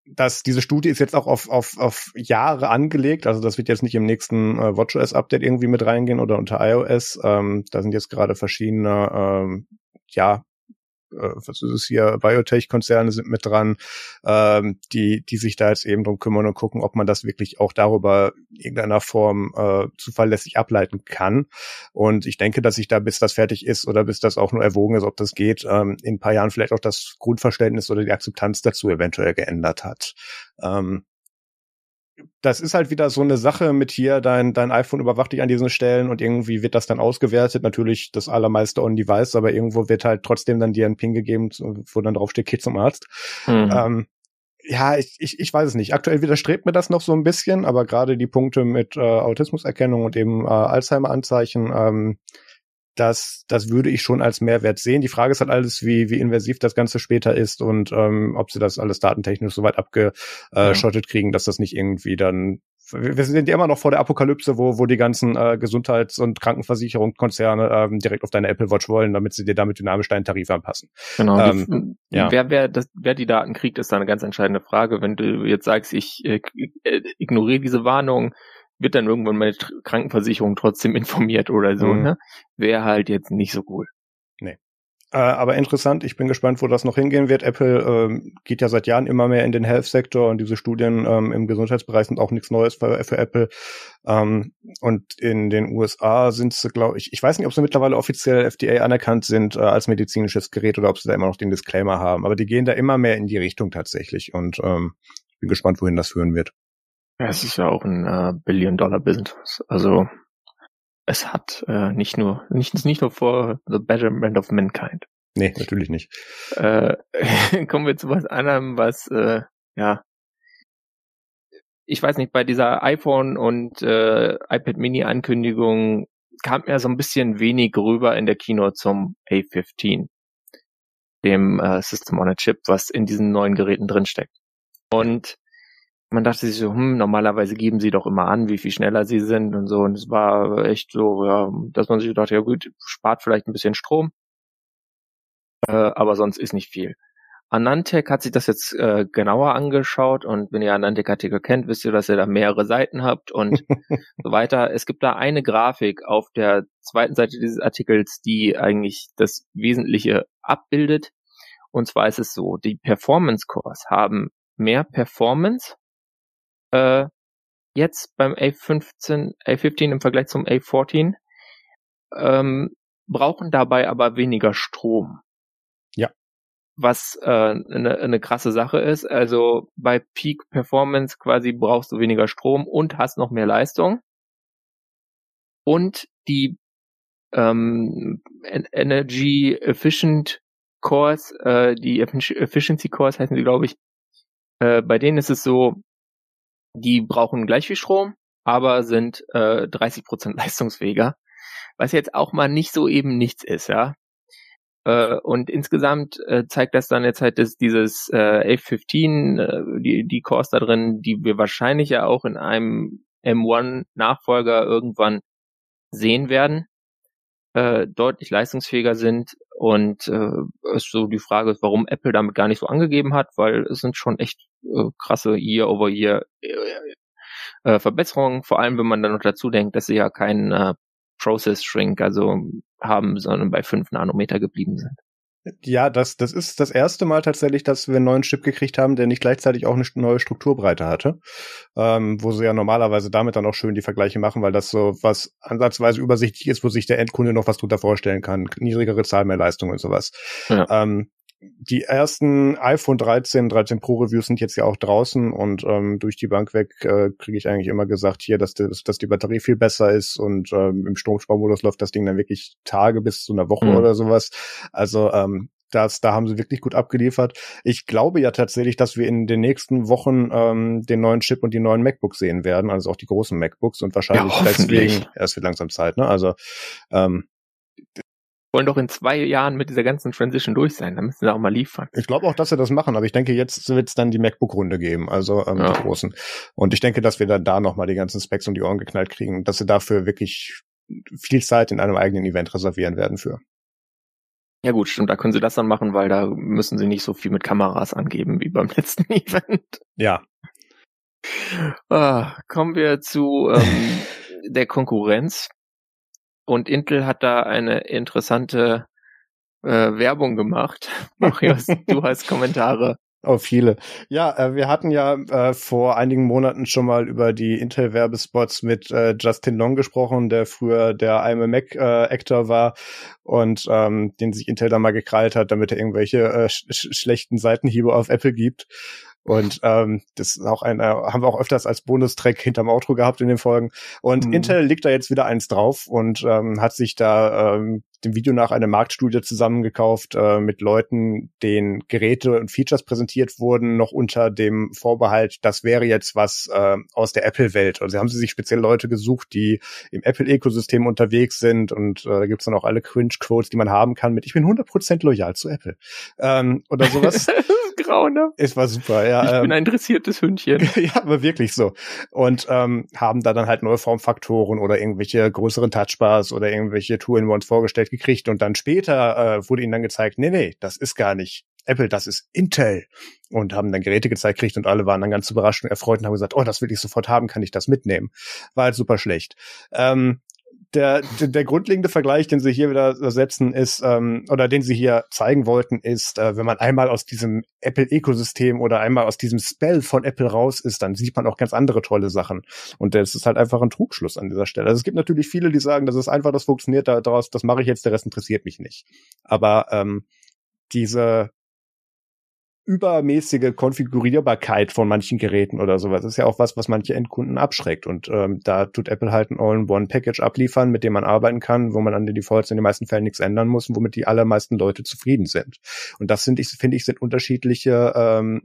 dass diese Studie ist jetzt auch auf, auf, auf Jahre angelegt, also das wird jetzt nicht im nächsten äh, WatchOS-Update irgendwie mit reingehen oder unter iOS. Ähm, da sind jetzt gerade verschiedene ähm, ja, was ist es hier, Biotech-Konzerne sind mit dran, ähm, die, die sich da jetzt eben drum kümmern und gucken, ob man das wirklich auch darüber in irgendeiner Form äh, zuverlässig ableiten kann. Und ich denke, dass sich da, bis das fertig ist oder bis das auch nur erwogen ist, ob das geht, ähm, in ein paar Jahren vielleicht auch das Grundverständnis oder die Akzeptanz dazu eventuell geändert hat. Ähm, das ist halt wieder so eine Sache mit hier, dein, dein iPhone überwacht dich an diesen Stellen und irgendwie wird das dann ausgewertet. Natürlich das allermeiste on device, aber irgendwo wird halt trotzdem dann dir ein Ping gegeben, wo dann draufsteht, geh zum Arzt. Mhm. Ähm, ja, ich, ich, ich weiß es nicht. Aktuell widerstrebt mir das noch so ein bisschen, aber gerade die Punkte mit äh, Autismuserkennung und eben äh, Alzheimer-Anzeichen, ähm, das, das würde ich schon als Mehrwert sehen. Die Frage ist halt alles, wie, wie invasiv das Ganze später ist und ähm, ob sie das alles datentechnisch so weit abgeschottet ja. kriegen, dass das nicht irgendwie dann wir sind ja immer noch vor der Apokalypse, wo, wo die ganzen äh, Gesundheits- und Krankenversicherungskonzerne ähm, direkt auf deine Apple Watch wollen, damit sie dir damit dynamisch deinen Tarif anpassen.
Genau. Ähm, die, ja. wer, wer, das, wer die Daten kriegt, ist da eine ganz entscheidende Frage. Wenn du jetzt sagst, ich äh, äh ignoriere diese Warnung, wird dann irgendwann meine Krankenversicherung trotzdem informiert oder so, mhm. ne? Wäre halt jetzt nicht so cool.
Nee. Äh, aber interessant, ich bin gespannt, wo das noch hingehen wird. Apple ähm, geht ja seit Jahren immer mehr in den Health-Sektor und diese Studien ähm, im Gesundheitsbereich sind auch nichts Neues für, für Apple. Ähm, und in den USA sind sie, glaube ich, ich weiß nicht, ob sie mittlerweile offiziell FDA anerkannt sind äh, als medizinisches Gerät oder ob sie da immer noch den Disclaimer haben. Aber die gehen da immer mehr in die Richtung tatsächlich und ähm, bin gespannt, wohin das führen wird.
Ja, es ist ja auch ein äh, Billion-Dollar-Business. Also es hat äh, nicht nur nicht, nicht nur vor the betterment of mankind.
Nee, natürlich nicht.
Äh, <laughs> kommen wir zu was anderem, was äh, ja ich weiß nicht, bei dieser iPhone und äh, iPad Mini Ankündigung kam ja so ein bisschen wenig rüber in der Kino zum A15, dem äh, System on a Chip, was in diesen neuen Geräten drinsteckt. Und man dachte sich so, hm, normalerweise geben sie doch immer an, wie viel schneller sie sind und so. Und es war echt so, ja, dass man sich dachte, ja gut, spart vielleicht ein bisschen Strom. Äh, aber sonst ist nicht viel. Anantec hat sich das jetzt äh, genauer angeschaut und wenn ihr Anantec-Artikel kennt, wisst ihr, dass ihr da mehrere Seiten habt und <laughs> so weiter. Es gibt da eine Grafik auf der zweiten Seite dieses Artikels, die eigentlich das Wesentliche abbildet. Und zwar ist es so, die Performance Cores haben mehr Performance äh, jetzt beim A15, A15 im Vergleich zum A14, ähm, brauchen dabei aber weniger Strom was äh, eine, eine krasse Sache ist. Also bei Peak Performance quasi brauchst du weniger Strom und hast noch mehr Leistung. Und die ähm, Energy Efficient Cores, äh, die Efficiency Cores heißen sie, glaube ich, äh, bei denen ist es so, die brauchen gleich viel Strom, aber sind äh, 30% <laughs> leistungsfähiger. Was jetzt auch mal nicht so eben nichts ist, ja. Äh, und insgesamt äh, zeigt das dann jetzt halt, dass dieses äh, A15, äh, die, die Cores da drin, die wir wahrscheinlich ja auch in einem M1-Nachfolger irgendwann sehen werden, äh, deutlich leistungsfähiger sind. Und äh, ist so die Frage ist, warum Apple damit gar nicht so angegeben hat, weil es sind schon echt äh, krasse Year-over-Year äh, Verbesserungen, vor allem wenn man dann noch dazu denkt, dass sie ja keinen äh, Process Shrink, also haben, sondern bei 5 Nanometer geblieben sind.
Ja, das, das ist das erste Mal tatsächlich, dass wir einen neuen Chip gekriegt haben, der nicht gleichzeitig auch eine neue Strukturbreite hatte. Ähm, wo sie ja normalerweise damit dann auch schön die Vergleiche machen, weil das so was ansatzweise übersichtlich ist, wo sich der Endkunde noch was drunter vorstellen kann. Niedrigere Zahl, mehr Leistung und sowas. Ja. Ähm, die ersten iPhone 13, 13 Pro Reviews sind jetzt ja auch draußen und ähm, durch die Bank weg äh, kriege ich eigentlich immer gesagt hier, dass, das, dass die Batterie viel besser ist und ähm, im Stromsparmodus läuft das Ding dann wirklich Tage bis zu einer Woche mhm. oder sowas. Also ähm, das, da haben sie wirklich gut abgeliefert. Ich glaube ja tatsächlich, dass wir in den nächsten Wochen ähm, den neuen Chip und die neuen MacBooks sehen werden, also auch die großen MacBooks und wahrscheinlich ja, deswegen, es wird langsam Zeit, ne? Also ähm,
wollen doch in zwei Jahren mit dieser ganzen Transition durch sein. Da müssen sie auch mal liefern.
Ich glaube auch, dass sie das machen, aber ich denke, jetzt wird es dann die MacBook-Runde geben, also ähm, ja. die großen. Und ich denke, dass wir dann da nochmal die ganzen Specs um die Ohren geknallt kriegen, dass sie dafür wirklich viel Zeit in einem eigenen Event reservieren werden für.
Ja gut, stimmt, da können sie das dann machen, weil da müssen sie nicht so viel mit Kameras angeben wie beim <laughs> letzten Event.
Ja.
Ah, kommen wir zu ähm, <laughs> der Konkurrenz. Und Intel hat da eine interessante äh, Werbung gemacht. <laughs> Marius, du <laughs> hast Kommentare.
Oh, viele. Ja, äh, wir hatten ja äh, vor einigen Monaten schon mal über die Intel-Werbespots mit äh, Justin Long gesprochen, der früher der I'm Mac-Actor äh, war und ähm, den sich Intel da mal gekrallt hat, damit er irgendwelche äh, sch schlechten Seitenhiebe auf Apple gibt. Und ähm, das ist auch ein, äh, haben wir auch öfters als Bonustrack hinterm Outro gehabt in den Folgen. Und mhm. Intel legt da jetzt wieder eins drauf und ähm, hat sich da ähm, dem Video nach eine Marktstudie zusammengekauft äh, mit Leuten, denen Geräte und Features präsentiert wurden, noch unter dem Vorbehalt, das wäre jetzt was äh, aus der Apple-Welt. Also haben sie sich speziell Leute gesucht, die im Apple-Ökosystem unterwegs sind und äh, da gibt's dann auch alle Cringe-Quotes, die man haben kann mit ich bin 100% loyal zu Apple ähm, oder sowas. <laughs>
grauenhaft.
Es war super, ja.
Ich ähm, bin ein interessiertes Hündchen. <laughs>
ja, aber wirklich so. Und ähm, haben da dann halt neue Formfaktoren oder irgendwelche größeren Touchbars oder irgendwelche Two-in-Ones vorgestellt gekriegt und dann später äh, wurde ihnen dann gezeigt, nee, nee, das ist gar nicht Apple, das ist Intel. Und haben dann Geräte gezeigt gekriegt und alle waren dann ganz überrascht und erfreut und haben gesagt, oh, das will ich sofort haben, kann ich das mitnehmen. War halt super schlecht. Ähm, der, der, grundlegende Vergleich, den sie hier wieder setzen, ist, ähm, oder den sie hier zeigen wollten, ist, äh, wenn man einmal aus diesem Apple-Ökosystem oder einmal aus diesem Spell von Apple raus ist, dann sieht man auch ganz andere tolle Sachen. Und das ist halt einfach ein Trugschluss an dieser Stelle. Also es gibt natürlich viele, die sagen, das ist einfach, das funktioniert daraus, das mache ich jetzt, der Rest interessiert mich nicht. Aber ähm, diese übermäßige Konfigurierbarkeit von manchen Geräten oder sowas. Das ist ja auch was, was manche Endkunden abschreckt. Und ähm, da tut Apple halt ein All-in-One-Package abliefern, mit dem man arbeiten kann, wo man an den Defaults in den meisten Fällen nichts ändern muss und womit die allermeisten Leute zufrieden sind. Und das finde ich, finde ich, sind unterschiedliche ähm,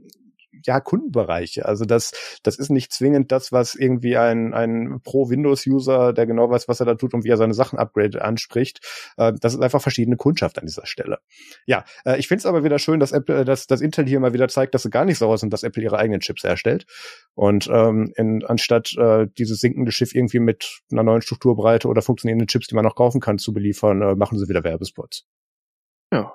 ja, Kundenbereiche. Also das, das ist nicht zwingend das, was irgendwie ein, ein Pro-Windows-User, der genau weiß, was er da tut und wie er seine Sachen upgrade anspricht. Äh, das ist einfach verschiedene Kundschaft an dieser Stelle. Ja, äh, ich finde es aber wieder schön, dass Apple, dass, dass Intel hier mal wieder zeigt, dass sie gar nicht sauer sind, dass Apple ihre eigenen Chips herstellt. Und ähm, in, anstatt äh, dieses sinkende Schiff irgendwie mit einer neuen Strukturbreite oder funktionierenden Chips, die man noch kaufen kann, zu beliefern, äh, machen sie wieder Werbespots.
Ja,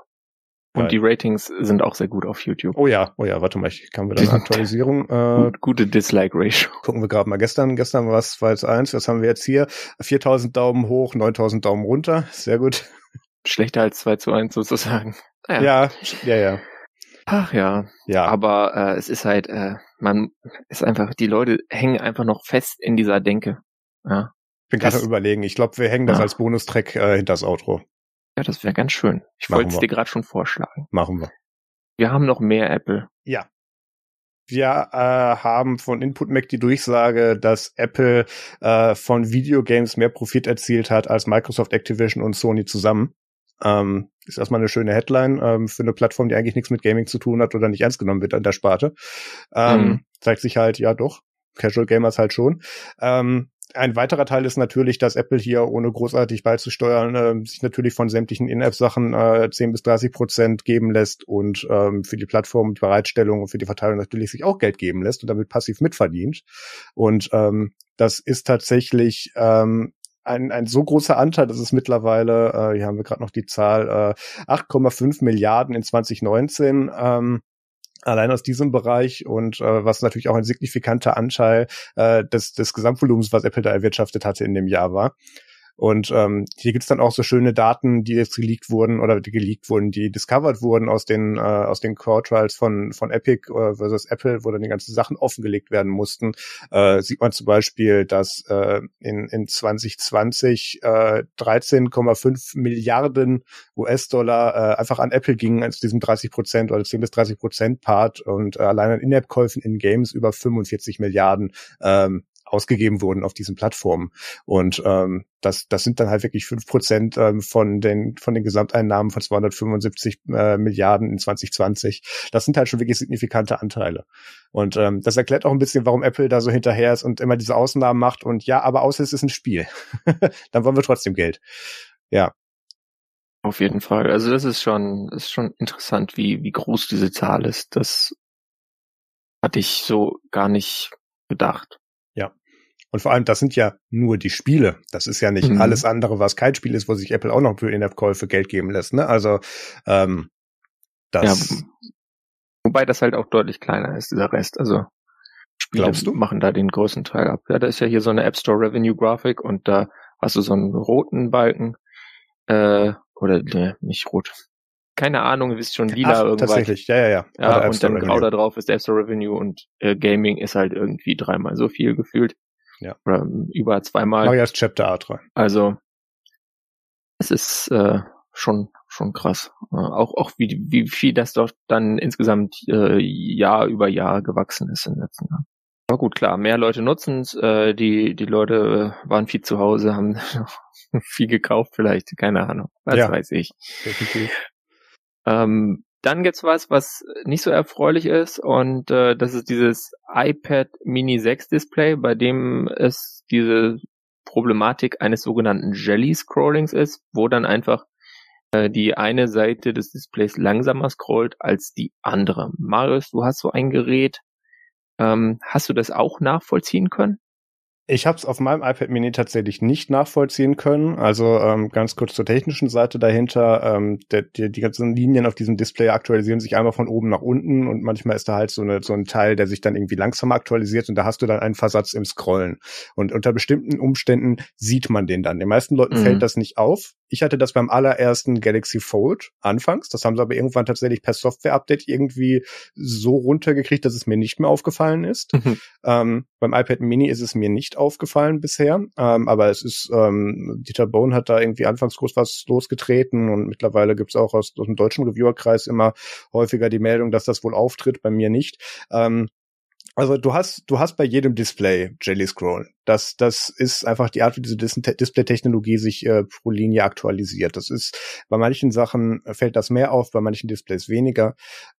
Und die Ratings sind auch sehr gut auf YouTube.
Oh ja, oh ja, warte mal, ich kann wieder eine <laughs> Aktualisierung.
Äh, gute Dislike-Ratio.
Gucken wir gerade mal gestern. Gestern war es 2 zu 1. Was haben wir jetzt hier? 4000 Daumen hoch, 9000 Daumen runter. Sehr gut.
Schlechter als 2 zu 1 sozusagen.
Naja. Ja, ja, ja.
Ach ja. Ja. Aber äh, es ist halt, äh, man ist einfach, die Leute hängen einfach noch fest in dieser Denke. Ja.
Ich bin gerade überlegen. Ich glaube, wir hängen das ja. als Bonustrack äh, hinter das Outro.
Ja, das wäre ganz schön. Ich wollte es dir gerade schon vorschlagen.
Machen wir.
Wir haben noch mehr Apple.
Ja. Wir äh, haben von Input Mac die Durchsage, dass Apple äh, von Videogames mehr Profit erzielt hat als Microsoft, Activision und Sony zusammen. Ähm, ist erstmal eine schöne Headline ähm, für eine Plattform, die eigentlich nichts mit Gaming zu tun hat oder nicht ernst genommen wird an der Sparte. Ähm, mhm. Zeigt sich halt, ja doch, Casual Gamers halt schon. Ähm, ein weiterer Teil ist natürlich, dass Apple hier, ohne großartig beizusteuern, äh, sich natürlich von sämtlichen In-App-Sachen äh, 10 bis 30 Prozent geben lässt und ähm, für die Plattform, die Bereitstellung und für die Verteilung natürlich sich auch Geld geben lässt und damit passiv mitverdient. Und ähm, das ist tatsächlich ähm, ein, ein so großer Anteil, dass es mittlerweile, äh, hier haben wir gerade noch die Zahl, äh, 8,5 Milliarden in 2019 ähm, allein aus diesem Bereich und äh, was natürlich auch ein signifikanter Anteil äh, des, des Gesamtvolumens, was Apple da erwirtschaftet hatte in dem Jahr war. Und ähm, hier gibt's dann auch so schöne Daten, die jetzt geleakt wurden oder die geleakt wurden, die discovered wurden aus den äh, aus den Core Trials von von Epic äh, versus Apple, wo dann die ganzen Sachen offengelegt werden mussten. Äh, sieht man zum Beispiel, dass äh, in in 2020 äh, 13,5 Milliarden US-Dollar äh, einfach an Apple gingen als diesem 30 Prozent oder 10 bis 30 Prozent Part und äh, allein an In-App-Käufen in Games über 45 Milliarden ähm, ausgegeben wurden auf diesen Plattformen. Und ähm, das, das sind dann halt wirklich fünf Prozent ähm, von den von den Gesamteinnahmen von 275 äh, Milliarden in 2020. Das sind halt schon wirklich signifikante Anteile. Und ähm, das erklärt auch ein bisschen, warum Apple da so hinterher ist und immer diese Ausnahmen macht. Und ja, aber außer es ist ein Spiel, <laughs> dann wollen wir trotzdem Geld. Ja.
Auf jeden Fall. Also das ist schon, ist schon interessant, wie wie groß diese Zahl ist. Das hatte ich so gar nicht gedacht.
Und vor allem, das sind ja nur die Spiele. Das ist ja nicht mhm. alles andere, was kein Spiel ist, wo sich Apple auch noch für In-App-Käufe Geld geben lässt. Ne? Also ähm, das. Ja,
wobei das halt auch deutlich kleiner ist, dieser Rest. Also Spiele Glaubst du? machen da den größten Teil ab. Ja, da ist ja hier so eine App Store Revenue Grafik und da hast du so einen roten Balken. Äh, oder ne, nicht rot. Keine Ahnung, ihr wisst schon, lila Ach, irgendwas.
Tatsächlich, ja, ja, ja.
Ja, und dann grau da drauf ist App Store Revenue und äh, Gaming ist halt irgendwie dreimal so viel gefühlt.
Ja.
Oder über zweimal.
Ich als Chapter A3.
Also es ist äh, schon schon krass. Äh, auch auch wie wie viel das doch dann insgesamt äh, Jahr über Jahr gewachsen ist in den letzten Jahren. Aber gut, klar, mehr Leute nutzen es. Äh, die die Leute waren viel zu Hause, <laughs> haben viel gekauft, vielleicht keine Ahnung, was ja, weiß ich. Definitiv. Ähm, dann gibt's was, was nicht so erfreulich ist und äh, das ist dieses iPad Mini 6 Display, bei dem es diese Problematik eines sogenannten Jelly Scrollings ist, wo dann einfach äh, die eine Seite des Displays langsamer scrollt als die andere. Marius, du hast so ein Gerät. Ähm, hast du das auch nachvollziehen können?
Ich habe es auf meinem iPad Mini tatsächlich nicht nachvollziehen können. Also ähm, ganz kurz zur technischen Seite dahinter. Ähm, der, der, die ganzen Linien auf diesem Display aktualisieren sich einmal von oben nach unten und manchmal ist da halt so, eine, so ein Teil, der sich dann irgendwie langsamer aktualisiert und da hast du dann einen Versatz im Scrollen. Und unter bestimmten Umständen sieht man den dann. Den meisten Leuten mhm. fällt das nicht auf. Ich hatte das beim allerersten Galaxy Fold anfangs. Das haben sie aber irgendwann tatsächlich per Software-Update irgendwie so runtergekriegt, dass es mir nicht mehr aufgefallen ist. Mhm. Ähm, beim iPad Mini ist es mir nicht aufgefallen bisher. Ähm, aber es ist, ähm, Dieter Bohn hat da irgendwie anfangs groß was losgetreten und mittlerweile gibt's auch aus, aus dem deutschen Reviewerkreis immer häufiger die Meldung, dass das wohl auftritt, bei mir nicht. Ähm, also du hast, du hast bei jedem Display Jelly Scroll. Das, das ist einfach die Art, wie diese Display-Technologie sich äh, pro Linie aktualisiert. Das ist, bei manchen Sachen fällt das mehr auf, bei manchen Displays weniger.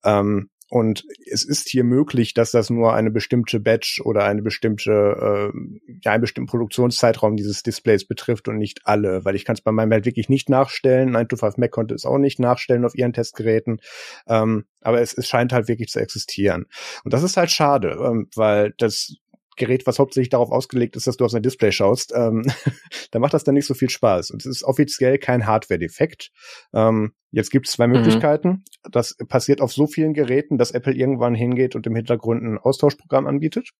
Ähm, und es ist hier möglich, dass das nur eine bestimmte Batch oder eine bestimmte, äh, ja, einen bestimmten Produktionszeitraum dieses Displays betrifft und nicht alle, weil ich kann es bei meinem halt wirklich nicht nachstellen. 925 Mac konnte es auch nicht nachstellen auf ihren Testgeräten. Ähm, aber es, es scheint halt wirklich zu existieren. Und das ist halt schade, ähm, weil das Gerät, was hauptsächlich darauf ausgelegt ist, dass du auf sein Display schaust, ähm, <laughs> da macht das dann nicht so viel Spaß. Und es ist offiziell kein Hardware-Defekt. Ähm, jetzt gibt es zwei mhm. Möglichkeiten. Das passiert auf so vielen Geräten, dass Apple irgendwann hingeht und im Hintergrund ein Austauschprogramm anbietet.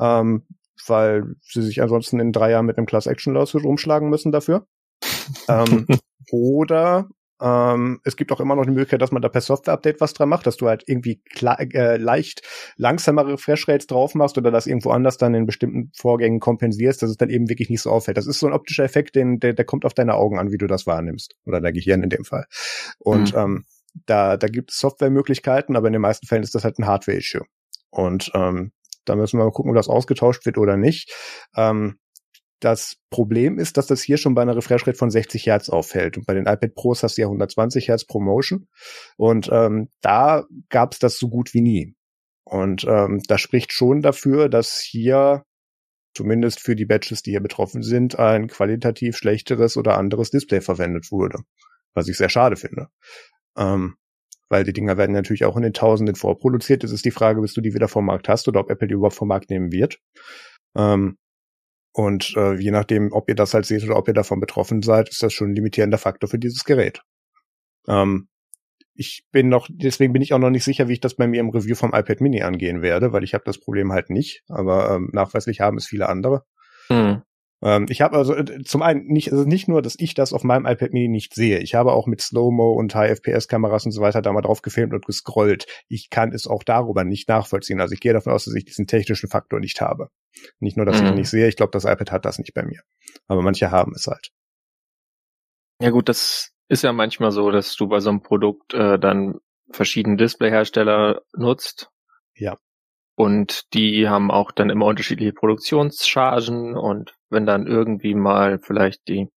Ähm, weil sie sich ansonsten in drei Jahren mit einem Class Action Lawsuit rumschlagen müssen dafür. <laughs> ähm, oder ähm, es gibt auch immer noch die Möglichkeit, dass man da per Software-Update was dran macht, dass du halt irgendwie äh, leicht langsamere Refresh-Rates drauf machst oder das irgendwo anders dann in bestimmten Vorgängen kompensierst, dass es dann eben wirklich nicht so auffällt. Das ist so ein optischer Effekt, den, der, der kommt auf deine Augen an, wie du das wahrnimmst. Oder dein Gehirn in dem Fall. Und mhm. ähm, da, da gibt es Softwaremöglichkeiten, aber in den meisten Fällen ist das halt ein Hardware-Issue. Und ähm, da müssen wir mal gucken, ob das ausgetauscht wird oder nicht. Ähm, das Problem ist, dass das hier schon bei einer Refresh Rate von 60 Hertz auffällt. Und bei den iPad Pros hast du ja 120 Hertz pro Motion. Und ähm, da gab es das so gut wie nie. Und ähm, das spricht schon dafür, dass hier zumindest für die Batches, die hier betroffen sind, ein qualitativ schlechteres oder anderes Display verwendet wurde. Was ich sehr schade finde. Ähm, weil die Dinger werden natürlich auch in den Tausenden vorproduziert. Es ist die Frage, bis du die wieder vom Markt hast oder ob Apple die überhaupt vom Markt nehmen wird. Ähm, und äh, je nachdem, ob ihr das halt seht oder ob ihr davon betroffen seid, ist das schon ein limitierender Faktor für dieses Gerät. Ähm, ich bin noch, deswegen bin ich auch noch nicht sicher, wie ich das bei mir im Review vom iPad Mini angehen werde, weil ich habe das Problem halt nicht, aber ähm, nachweislich haben es viele andere. Hm. Ähm, ich habe also äh, zum einen nicht, also nicht nur, dass ich das auf meinem iPad Mini nicht sehe. Ich habe auch mit Slow-Mo und High-FPS-Kameras und so weiter da mal drauf gefilmt und gescrollt. Ich kann es auch darüber nicht nachvollziehen. Also ich gehe davon aus, dass ich diesen technischen Faktor nicht habe. Nicht nur, dass mhm. ich ihn nicht sehe, ich glaube, das iPad hat das nicht bei mir. Aber manche haben es halt.
Ja gut, das ist ja manchmal so, dass du bei so einem Produkt äh, dann verschiedene Displayhersteller nutzt.
Ja.
Und die haben auch dann immer unterschiedliche Produktionschargen und wenn dann irgendwie mal vielleicht die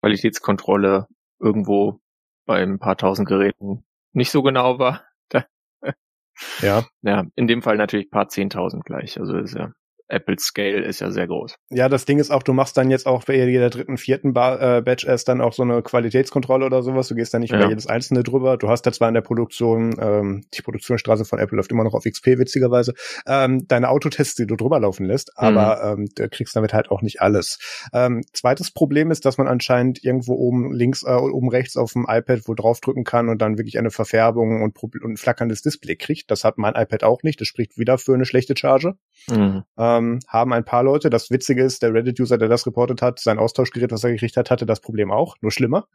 Qualitätskontrolle irgendwo bei ein paar tausend Geräten nicht so genau war, <laughs>
ja.
Ja, in dem Fall natürlich paar zehntausend gleich. Also ist ja Apple Scale ist ja sehr groß.
Ja, das Ding ist auch, du machst dann jetzt auch bei jeder dritten, vierten ba äh, Batch erst dann auch so eine Qualitätskontrolle oder sowas. Du gehst dann nicht ja. über jedes einzelne drüber. Du hast da zwar in der Produktion, ähm, die Produktionsstraße von Apple läuft immer noch auf XP, witzigerweise, ähm, deine Autotests, die du drüber laufen lässt, aber mhm. ähm, du kriegst damit halt auch nicht alles. Ähm, zweites Problem ist, dass man anscheinend irgendwo oben links, äh, oben rechts auf dem iPad wo draufdrücken kann und dann wirklich eine Verfärbung und, und ein flackerndes Display kriegt. Das hat mein iPad auch nicht. Das spricht wieder für eine schlechte Charge. Mhm. Ähm, ähm, haben ein paar Leute. Das Witzige ist, der Reddit-User, der das reportet hat, sein Austauschgerät, was er gekriegt hat, hatte das Problem auch, nur schlimmer.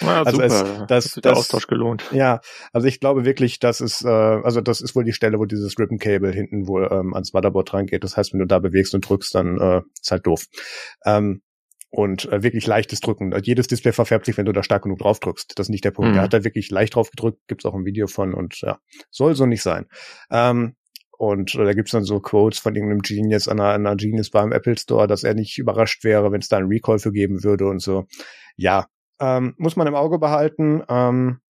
Ja, <laughs> also super. Es, das, das, der Austausch gelohnt.
Ja, also ich glaube wirklich, das ist, äh, also das ist wohl die Stelle, wo dieses Ribbon-Cable hinten wohl ähm, ans Motherboard rangeht. Das heißt, wenn du da bewegst und drückst, dann äh, ist halt doof. Ähm, und äh, wirklich leichtes Drücken. Jedes Display verfärbt sich, wenn du da stark genug drauf drückst. Das ist nicht der Punkt. Mhm. Er hat da wirklich leicht drauf gedrückt, gibt's auch ein Video von und ja, soll so nicht sein. Ähm, und äh, da gibt's dann so Quotes von irgendeinem Genius an einer, einer Genius beim Apple Store, dass er nicht überrascht wäre, wenn es da einen Recall für geben würde und so. Ja, ähm, muss man im Auge behalten. Ähm,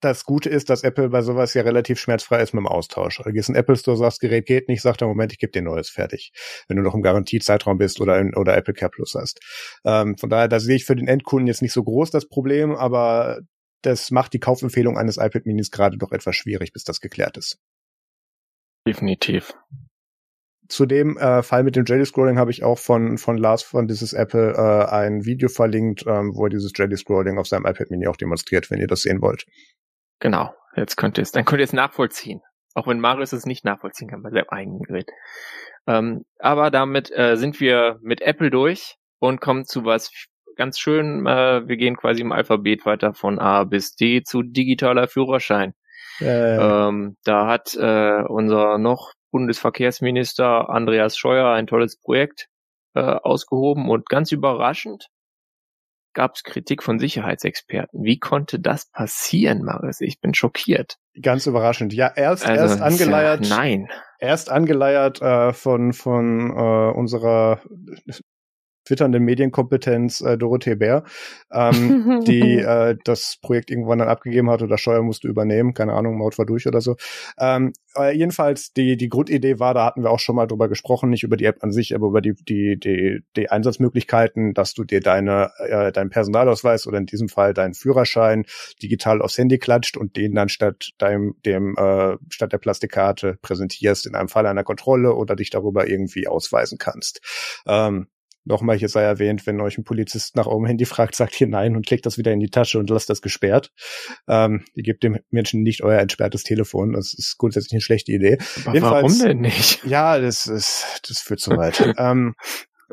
das Gute ist, dass Apple bei sowas ja relativ schmerzfrei ist mit dem Austausch. Du gehst in Apple Store, sagst, Gerät geht nicht, sagt er, Moment, ich gebe dir neues, fertig. Wenn du noch im Garantiezeitraum bist oder, in, oder Apple Care Plus hast. Ähm, von daher, da sehe ich für den Endkunden jetzt nicht so groß das Problem, aber das macht die Kaufempfehlung eines iPad Minis gerade doch etwas schwierig, bis das geklärt ist.
Definitiv.
Zu dem äh, Fall mit dem Jelly Scrolling habe ich auch von von Lars von dieses Apple äh, ein Video verlinkt, ähm, wo er dieses Jelly Scrolling auf seinem iPad Mini auch demonstriert, wenn ihr das sehen wollt.
Genau, jetzt könnt ihr es, dann könnt ihr es nachvollziehen. Auch wenn Marius es nicht nachvollziehen kann bei seinem eigenen Gerät. Ähm, aber damit äh, sind wir mit Apple durch und kommen zu was ganz schön. Äh, wir gehen quasi im Alphabet weiter von A bis D zu digitaler Führerschein. Äh. Ähm, da hat äh, unser noch Bundesverkehrsminister Andreas Scheuer ein tolles Projekt äh, ausgehoben und ganz überraschend gab es Kritik von Sicherheitsexperten. Wie konnte das passieren, Maris? Ich bin schockiert.
Ganz überraschend. Ja, erst also, erst angeleiert.
Ja, nein.
Erst angeleiert äh, von von äh, unserer twitternden Medienkompetenz äh, Dorothee Bär, ähm, <laughs> die äh, das Projekt irgendwann dann abgegeben hat oder Steuer musste übernehmen, keine Ahnung, Maut war durch oder so. Ähm, äh, jedenfalls die die Grundidee war, da hatten wir auch schon mal drüber gesprochen, nicht über die App an sich, aber über die die die, die Einsatzmöglichkeiten, dass du dir deine äh, deinen Personalausweis oder in diesem Fall deinen Führerschein digital aufs Handy klatscht und den dann statt deinem dem äh, statt der Plastikkarte präsentierst in einem Fall einer Kontrolle oder dich darüber irgendwie ausweisen kannst. Ähm, Nochmal hier sei erwähnt, wenn euch ein Polizist nach eurem Handy fragt, sagt hier nein und klickt das wieder in die Tasche und lasst das gesperrt. Ähm, ihr gebt dem Menschen nicht euer entsperrtes Telefon. Das ist grundsätzlich eine schlechte Idee.
Aber warum denn nicht?
Ja, das ist, das führt zu weit. <laughs> ähm,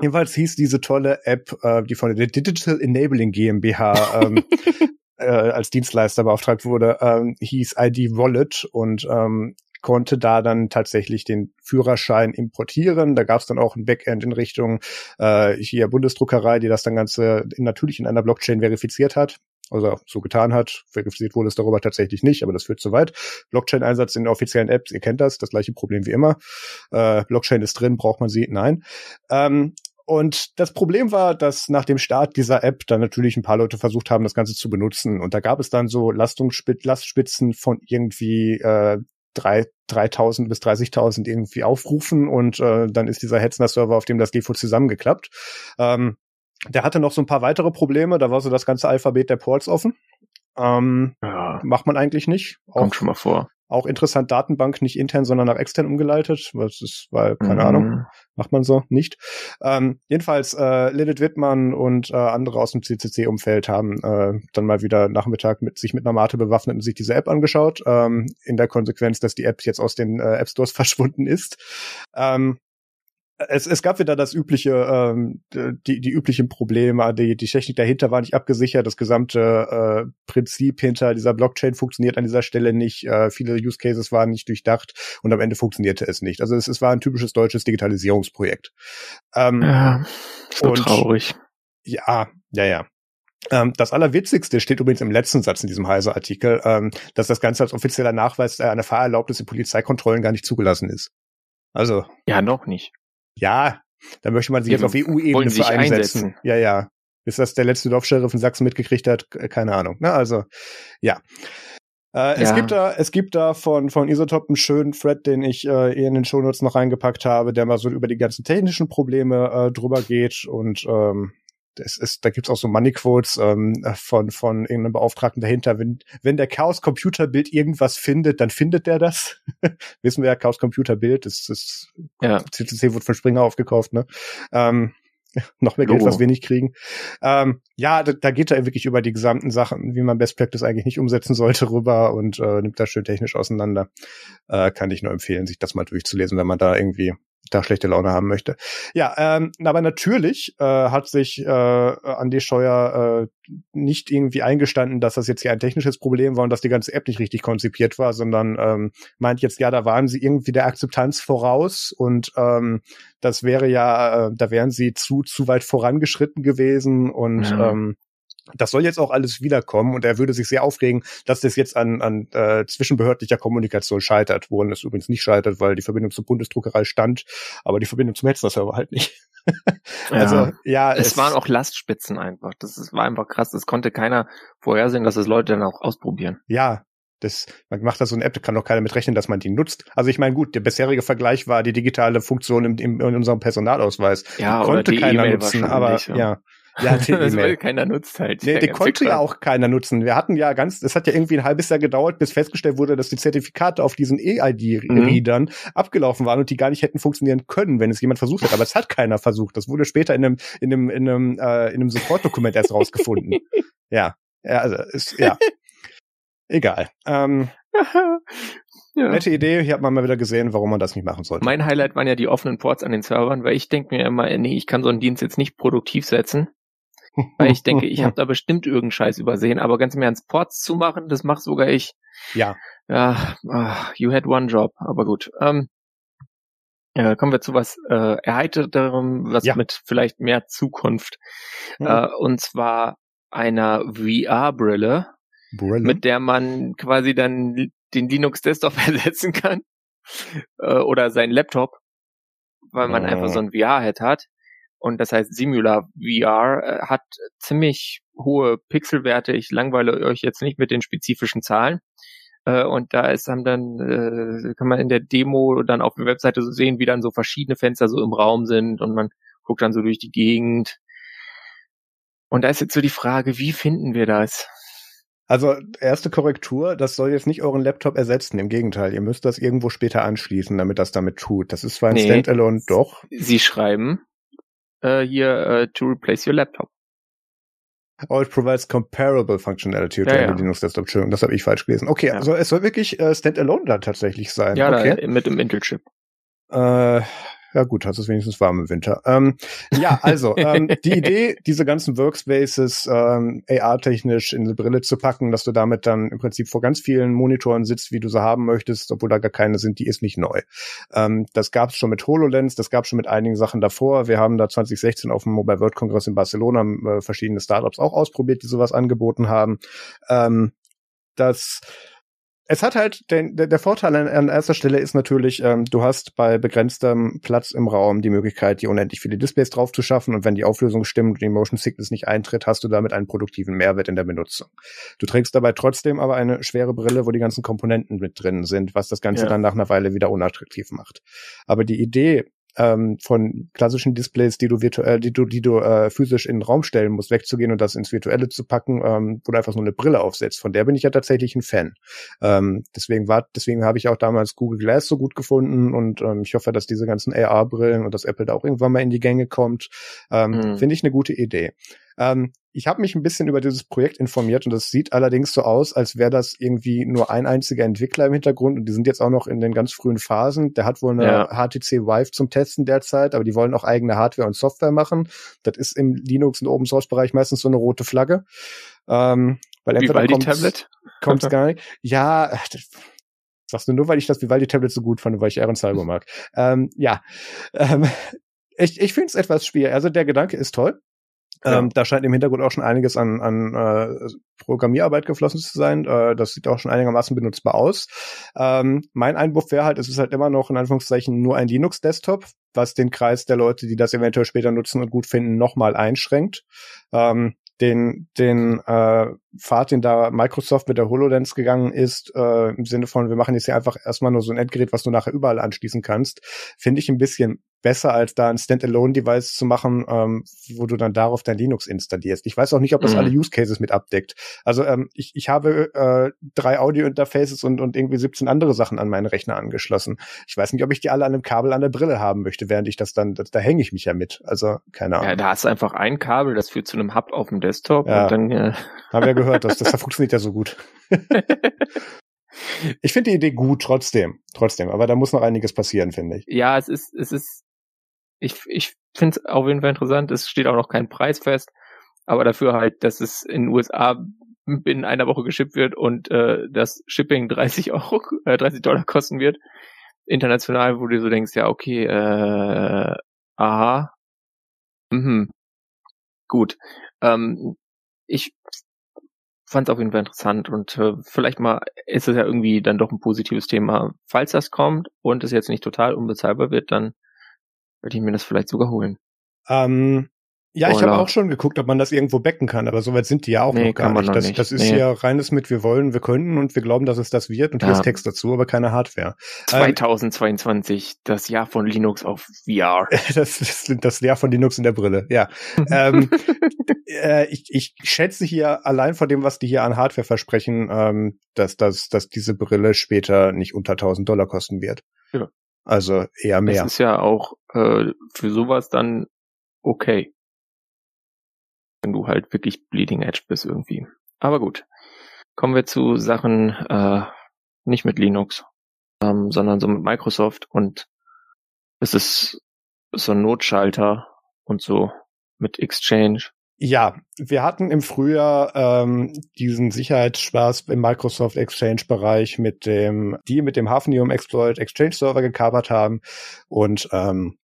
jedenfalls hieß diese tolle App, äh, die von der Digital Enabling GmbH ähm, <laughs> äh, als Dienstleister beauftragt wurde, ähm, hieß ID Wallet und ähm, konnte da dann tatsächlich den Führerschein importieren. Da gab es dann auch ein Backend in Richtung äh, hier Bundesdruckerei, die das dann Ganze natürlich in einer Blockchain verifiziert hat. Also so getan hat. Verifiziert wurde es darüber tatsächlich nicht, aber das führt zu weit. Blockchain-Einsatz in offiziellen Apps, ihr kennt das, das gleiche Problem wie immer. Äh, Blockchain ist drin, braucht man sie? Nein. Ähm, und das Problem war, dass nach dem Start dieser App dann natürlich ein paar Leute versucht haben, das Ganze zu benutzen. Und da gab es dann so Lastspitzen von irgendwie äh, drei, 3000 bis 30.000 irgendwie aufrufen und äh, dann ist dieser Hetzner-Server, auf dem das Default zusammengeklappt. Ähm, der hatte noch so ein paar weitere Probleme, da war so das ganze Alphabet der Ports offen. Ähm, ja. Macht man eigentlich nicht.
Kommt auch, schon mal vor.
Auch interessant, Datenbank nicht intern, sondern nach extern umgeleitet. Was ist, weil, keine mhm. Ahnung, macht man so nicht. Ähm, jedenfalls, äh, Lilith Wittmann und äh, andere aus dem CCC-Umfeld haben äh, dann mal wieder Nachmittag mit sich mit einer Mate bewaffnet und sich diese App angeschaut. Ähm, in der Konsequenz, dass die App jetzt aus den äh, App Stores <laughs> verschwunden ist. Ähm, es, es gab wieder das übliche, ähm, die, die üblichen Probleme. Die, die Technik dahinter war nicht abgesichert. Das gesamte äh, Prinzip hinter dieser Blockchain funktioniert an dieser Stelle nicht. Äh, viele Use Cases waren nicht durchdacht und am Ende funktionierte es nicht. Also es, es war ein typisches deutsches Digitalisierungsprojekt.
Ähm, ja, so und, traurig.
Ja, ja, ja. Ähm, das Allerwitzigste steht übrigens im letzten Satz in diesem Heise-Artikel, ähm, dass das Ganze als offizieller Nachweis äh, einer Fahrerlaubnis in Polizeikontrollen gar nicht zugelassen ist. Also.
Ja, noch nicht.
Ja, da möchte man sich jetzt auf EU-Ebene für einsetzen. Einsetzen. Ja, ja. Bis das der letzte Dorfsheriff in Sachsen mitgekriegt hat, keine Ahnung. Ne? Also, ja. Äh, ja. Es gibt da, es gibt da von, von Isotop einen schönen Thread, den ich äh, in den Shownotes noch reingepackt habe, der mal so über die ganzen technischen Probleme äh, drüber geht und ähm, es ist, da gibt's auch so Money Quotes ähm, von von irgendeinem Beauftragten dahinter. Wenn wenn der Chaos Computer Bild irgendwas findet, dann findet der das. <laughs> Wissen wir ja, Chaos Computer Bild ist ist ja. CCC wurde von Springer aufgekauft, ne? Ähm, <laughs> noch mehr Geld, Logo. was wir nicht kriegen. Ähm, ja, da, da geht er wirklich über die gesamten Sachen, wie man Best Practice eigentlich nicht umsetzen sollte, rüber und äh, nimmt das schön technisch auseinander. Äh, kann ich nur empfehlen, sich das mal durchzulesen, wenn man da irgendwie da schlechte Laune haben möchte. Ja, ähm, aber natürlich äh, hat sich äh, Andi Scheuer äh, nicht irgendwie eingestanden, dass das jetzt hier ein technisches Problem war und dass die ganze App nicht richtig konzipiert war, sondern ähm, meint jetzt, ja, da waren sie irgendwie der Akzeptanz voraus und ähm, das wäre ja, äh, da wären sie zu zu weit vorangeschritten gewesen und ja. ähm, das soll jetzt auch alles wiederkommen und er würde sich sehr aufregen, dass das jetzt an, an äh, zwischenbehördlicher Kommunikation scheitert, woran es übrigens nicht scheitert, weil die Verbindung zur Bundesdruckerei stand, aber die Verbindung zum Hetzner-Server halt nicht. <laughs>
also ja, ja es, es, waren auch Lastspitzen einfach. Das ist, war einfach krass. Das konnte keiner vorhersehen, dass es Leute dann auch ausprobieren.
Ja, das, man macht da so eine App, da kann doch keiner mit rechnen, dass man die nutzt. Also ich meine, gut, der bisherige Vergleich war die digitale Funktion im, im, in unserem Personalausweis.
Ja, die konnte keiner e nutzen,
aber ja. ja. Ja, <laughs>
das will keiner nutzt halt.
Nee, die konnte ja auch keiner nutzen. Wir hatten ja ganz, es hat ja irgendwie ein halbes Jahr gedauert, bis festgestellt wurde, dass die Zertifikate auf diesen EID-Readern mhm. abgelaufen waren und die gar nicht hätten funktionieren können, wenn es jemand versucht hat. Aber es hat keiner versucht. Das wurde später in einem, in einem, in einem, äh, in einem Support-Dokument erst rausgefunden. <laughs> ja. Ja, also ist, ja. Egal. Ähm, <laughs> ja. Nette Idee, hier hat man mal wieder gesehen, warum man das nicht machen sollte.
Mein Highlight waren ja die offenen Ports an den Servern, weil ich denke mir immer, nee, ich kann so einen Dienst jetzt nicht produktiv setzen. Weil ich denke, ich habe da bestimmt irgendeinen Scheiß übersehen, aber ganz mehr ans Ports zu machen, das macht sogar ich.
Ja.
Ja, uh, you had one job, aber gut. Ähm, äh, kommen wir zu was äh, erheiterterem, was ja. mit vielleicht mehr Zukunft. Mhm. Äh, und zwar einer VR-Brille, mit der man quasi dann den Linux Desktop <laughs> ersetzen kann. Äh, oder seinen Laptop, weil man oh. einfach so ein VR-Head hat. Und das heißt Simula VR, äh, hat ziemlich hohe Pixelwerte. Ich langweile euch jetzt nicht mit den spezifischen Zahlen. Äh, und da ist dann, dann äh, kann man in der Demo dann auf der Webseite so sehen, wie dann so verschiedene Fenster so im Raum sind und man guckt dann so durch die Gegend. Und da ist jetzt so die Frage, wie finden wir das?
Also erste Korrektur, das soll jetzt nicht euren Laptop ersetzen. Im Gegenteil, ihr müsst das irgendwo später anschließen, damit das damit tut. Das ist zwar ein nee, Standalone, doch.
Sie schreiben äh, hier uh, to replace your laptop.
Oh, it provides comparable functionality to ja, ja. Linux Desktop. Entschuldigung, das habe ich falsch gelesen. Okay, ja. also es soll wirklich äh, Standalone da tatsächlich sein.
Ja,
okay.
da, mit dem Intel-Chip.
Äh, ja gut, hast es wenigstens warm im Winter. Ähm, ja, also ähm, die <laughs> Idee, diese ganzen Workspaces ähm, AR-technisch in eine Brille zu packen, dass du damit dann im Prinzip vor ganz vielen Monitoren sitzt, wie du sie haben möchtest, obwohl da gar keine sind, die ist nicht neu. Ähm, das gab es schon mit HoloLens, das gab es schon mit einigen Sachen davor. Wir haben da 2016 auf dem Mobile World Congress in Barcelona äh, verschiedene Startups auch ausprobiert, die sowas angeboten haben. Ähm, das es hat halt den, der, der Vorteil an, an erster Stelle ist natürlich, ähm, du hast bei begrenztem Platz im Raum die Möglichkeit, die unendlich viele Displays drauf zu schaffen und wenn die Auflösung stimmt und die Motion Sickness nicht eintritt, hast du damit einen produktiven Mehrwert in der Benutzung. Du trägst dabei trotzdem aber eine schwere Brille, wo die ganzen Komponenten mit drin sind, was das Ganze ja. dann nach einer Weile wieder unattraktiv macht. Aber die Idee, ähm, von klassischen Displays, die du virtuell, die du, die du äh, physisch in den Raum stellen musst, wegzugehen und das ins Virtuelle zu packen, ähm, wo du einfach so eine Brille aufsetzt. Von der bin ich ja tatsächlich ein Fan. Ähm, deswegen war, deswegen habe ich auch damals Google Glass so gut gefunden und ähm, ich hoffe, dass diese ganzen AR-Brillen und dass Apple da auch irgendwann mal in die Gänge kommt. Ähm, mhm. Finde ich eine gute Idee. Ähm, ich habe mich ein bisschen über dieses Projekt informiert und das sieht allerdings so aus, als wäre das irgendwie nur ein einziger Entwickler im Hintergrund und die sind jetzt auch noch in den ganz frühen Phasen. Der hat wohl eine ja. HTC Vive zum Testen derzeit, aber die wollen auch eigene Hardware und Software machen. Das ist im Linux- und Open Source Bereich meistens so eine rote Flagge. Ähm, weil
entweder Vivaldi kommt, Tablet?
kommt's <laughs> gar nicht. Ja, sagst du nur, weil ich das Vivaldi Tablet so gut fand, weil ich Aaron Cyber mag. ähm, ja, ähm, ich, ich finde es etwas schwierig. Also der Gedanke ist toll. Ähm, da scheint im Hintergrund auch schon einiges an, an äh, Programmierarbeit geflossen zu sein. Äh, das sieht auch schon einigermaßen benutzbar aus. Ähm, mein Einwurf wäre halt, es ist halt immer noch in Anführungszeichen nur ein Linux-Desktop, was den Kreis der Leute, die das eventuell später nutzen und gut finden, nochmal einschränkt. Ähm, den, den äh, Pfad, den da Microsoft mit der HoloLens gegangen ist, äh, im Sinne von, wir machen jetzt hier einfach erstmal nur so ein Endgerät, was du nachher überall anschließen kannst, finde ich ein bisschen besser, als da ein Standalone-Device zu machen, ähm, wo du dann darauf dein Linux installierst. Ich weiß auch nicht, ob das mhm. alle Use Cases mit abdeckt. Also ähm, ich, ich habe äh, drei Audio-Interfaces und, und irgendwie 17 andere Sachen an meinen Rechner angeschlossen. Ich weiß nicht, ob ich die alle an einem Kabel an der Brille haben möchte, während ich das dann, das, da hänge ich mich ja mit. Also keine Ahnung. Ja,
da hast du einfach ein Kabel, das führt zu einem Hub auf dem Desktop ja. und dann.
Äh haben wir gehört, das, das <laughs> funktioniert ja so gut. ich finde die Idee gut, trotzdem, trotzdem. Aber da muss noch einiges passieren, finde ich.
Ja, es ist, es ist ich, ich finde es auf jeden Fall interessant. Es steht auch noch kein Preis fest, aber dafür halt, dass es in den USA binnen einer Woche geschippt wird und äh, das Shipping <laughs> 30 Euro, äh, 30 Dollar kosten wird. International, wo du so denkst, ja, okay, äh, aha, mhm, gut. Ähm, ich fand es auf jeden Fall interessant und äh, vielleicht mal ist es ja irgendwie dann doch ein positives Thema. Falls das kommt und es jetzt nicht total unbezahlbar wird, dann würde ich mir das vielleicht sogar holen.
Ähm, ja, ich habe auch schon geguckt, ob man das irgendwo becken kann, aber soweit sind die ja auch nee, noch gar nicht. Noch das, nicht. das ist nee. ja reines mit wir wollen, wir können und wir glauben, dass es das wird und ja. hier ist Text dazu, aber keine Hardware.
2022, ähm, das Jahr von Linux auf VR. <laughs>
das ist das Jahr von Linux in der Brille, ja. ähm, <laughs> äh, ich, ich schätze hier allein von dem, was die hier an Hardware versprechen, ähm, dass, dass, dass diese Brille später nicht unter 1000 Dollar kosten wird. Ja. Also eher mehr.
Das ist ja auch äh, für sowas dann okay. Wenn du halt wirklich Bleeding Edge bist irgendwie. Aber gut. Kommen wir zu Sachen äh, nicht mit Linux, ähm, sondern so mit Microsoft und es ist so ein Notschalter und so mit Exchange
ja, wir hatten im Frühjahr ähm, diesen Sicherheitsspaß im Microsoft Exchange-Bereich mit dem, die mit dem Hafnium Exploit Exchange Server gekapert haben und ähm,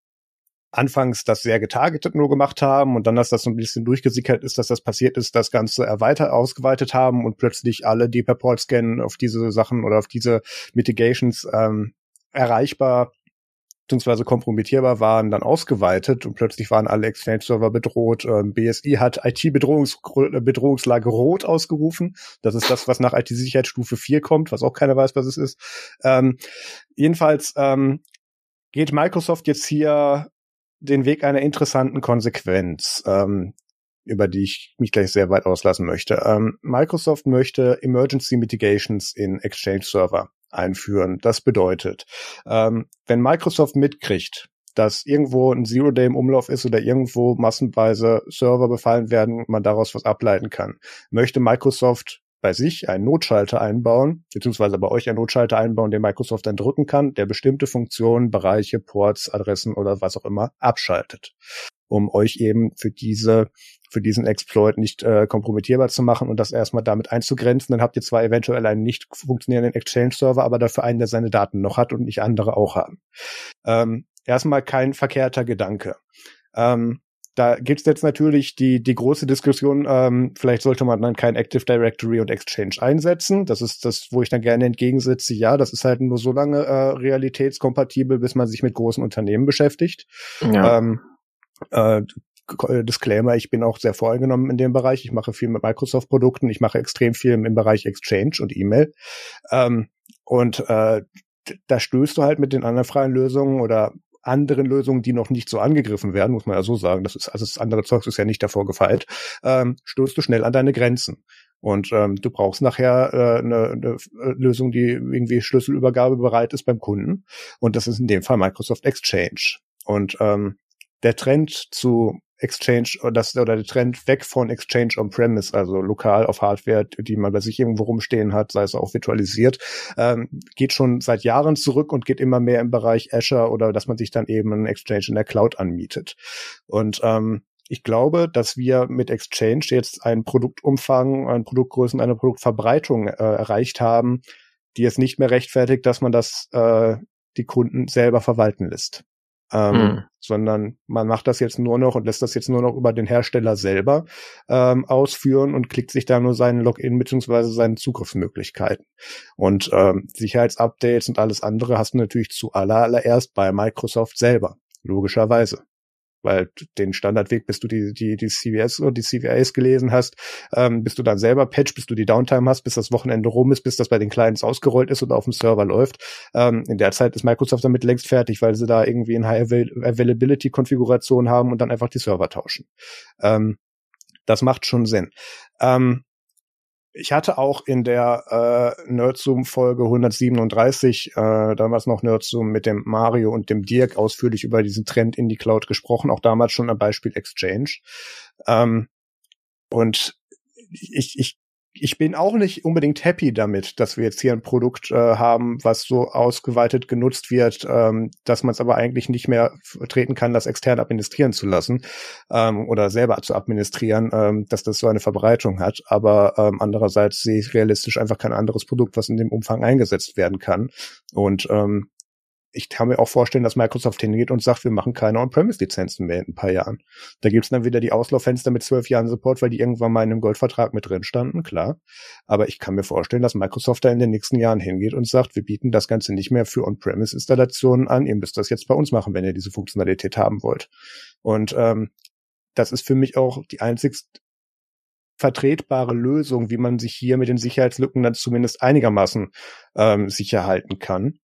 anfangs das sehr getargetet nur gemacht haben und dann, dass das so ein bisschen durchgesickert ist, dass das passiert ist, das Ganze erweitert, ausgeweitet haben und plötzlich alle, die per Port scannen auf diese Sachen oder auf diese Mitigations ähm, erreichbar beziehungsweise kompromittierbar waren, dann ausgeweitet und plötzlich waren alle Exchange-Server bedroht. Ähm, BSI hat IT-Bedrohungslage rot ausgerufen. Das ist das, was nach IT-Sicherheitsstufe 4 kommt, was auch keiner weiß, was es ist. Ähm, jedenfalls ähm, geht Microsoft jetzt hier den Weg einer interessanten Konsequenz. Ähm, über die ich mich gleich sehr weit auslassen möchte. Ähm, Microsoft möchte Emergency Mitigations in Exchange Server einführen. Das bedeutet, ähm, wenn Microsoft mitkriegt, dass irgendwo ein Zero-Day im Umlauf ist oder irgendwo massenweise Server befallen werden man daraus was ableiten kann, möchte Microsoft bei sich einen Notschalter einbauen, beziehungsweise bei euch einen Notschalter einbauen, den Microsoft dann drücken kann, der bestimmte Funktionen, Bereiche, Ports, Adressen oder was auch immer abschaltet, um euch eben für diese für diesen Exploit nicht äh, kompromittierbar zu machen und das erstmal damit einzugrenzen. Dann habt ihr zwar eventuell einen nicht funktionierenden Exchange-Server, aber dafür einen, der seine Daten noch hat und nicht andere auch haben. Ähm, erstmal kein verkehrter Gedanke. Ähm, da gibt's jetzt natürlich die, die große Diskussion, ähm, vielleicht sollte man dann kein Active Directory und Exchange einsetzen. Das ist das, wo ich dann gerne entgegensetze, ja, das ist halt nur so lange äh, realitätskompatibel, bis man sich mit großen Unternehmen beschäftigt. Ja. Ähm, äh, äh, Disclaimer, ich bin auch sehr voreingenommen in dem Bereich. Ich mache viel mit Microsoft-Produkten. Ich mache extrem viel im Bereich Exchange und E-Mail. Ähm, und äh, da stößt du halt mit den anderen freien Lösungen oder anderen Lösungen, die noch nicht so angegriffen werden, muss man ja so sagen, das ist, also das andere Zeugs ist ja nicht davor gefeilt, ähm, stößt du schnell an deine Grenzen. Und ähm, du brauchst nachher äh, eine, eine Lösung, die irgendwie Schlüsselübergabe bereit ist beim Kunden. Und das ist in dem Fall Microsoft Exchange. Und ähm, der Trend zu Exchange oder das oder der Trend weg von Exchange on-premise, also lokal auf Hardware, die man bei sich irgendwo rumstehen hat, sei es auch virtualisiert, ähm, geht schon seit Jahren zurück und geht immer mehr im Bereich Azure oder dass man sich dann eben einen Exchange in der Cloud anmietet. Und ähm, ich glaube, dass wir mit Exchange jetzt einen Produktumfang, einen Produktgrößen, eine Produktverbreitung äh, erreicht haben, die es nicht mehr rechtfertigt, dass man das äh, die Kunden selber verwalten lässt ähm, mhm. sondern man macht das jetzt nur noch und lässt das jetzt nur noch über den Hersteller selber ähm, ausführen und klickt sich da nur seinen Login beziehungsweise seine Zugriffsmöglichkeiten. Und ähm, Sicherheitsupdates und alles andere hast du natürlich zu allererst bei Microsoft selber, logischerweise weil den Standardweg, bis du die, die, die CVS und die CVAs gelesen hast, ähm, bis du dann selber patch, bis du die Downtime hast, bis das Wochenende rum ist, bis das bei den Clients ausgerollt ist und auf dem Server läuft. Ähm, in der Zeit ist Microsoft damit längst fertig, weil sie da irgendwie eine High Availability Konfiguration haben und dann einfach die Server tauschen. Ähm, das macht schon Sinn. Ähm, ich hatte auch in der äh, Nerdzoom-Folge 137, äh, damals noch Nerdzoom mit dem Mario und dem Dirk ausführlich über diesen Trend in die Cloud gesprochen, auch damals schon am Beispiel Exchange. Ähm, und ich, ich ich bin auch nicht unbedingt happy damit, dass wir jetzt hier ein Produkt äh, haben, was so ausgeweitet genutzt wird, ähm, dass man es aber eigentlich nicht mehr vertreten kann, das extern administrieren zu lassen ähm, oder selber zu administrieren, ähm, dass das so eine Verbreitung hat. Aber ähm, andererseits sehe ich realistisch einfach kein anderes Produkt, was in dem Umfang eingesetzt werden kann. Und ähm, ich kann mir auch vorstellen, dass Microsoft hingeht und sagt, wir machen keine On-Premise-Lizenzen mehr in ein paar Jahren. Da gibt's dann wieder die Auslauffenster mit zwölf Jahren Support, weil die irgendwann mal in einem Goldvertrag mit drin standen, klar. Aber ich kann mir vorstellen, dass Microsoft da in den nächsten Jahren hingeht und sagt, wir bieten das Ganze nicht mehr für On-Premise-Installationen an, ihr müsst das jetzt bei uns machen, wenn ihr diese Funktionalität haben wollt. Und ähm, das ist für mich auch die einzigst vertretbare Lösung, wie man sich hier mit den Sicherheitslücken dann zumindest einigermaßen ähm, sicher halten kann.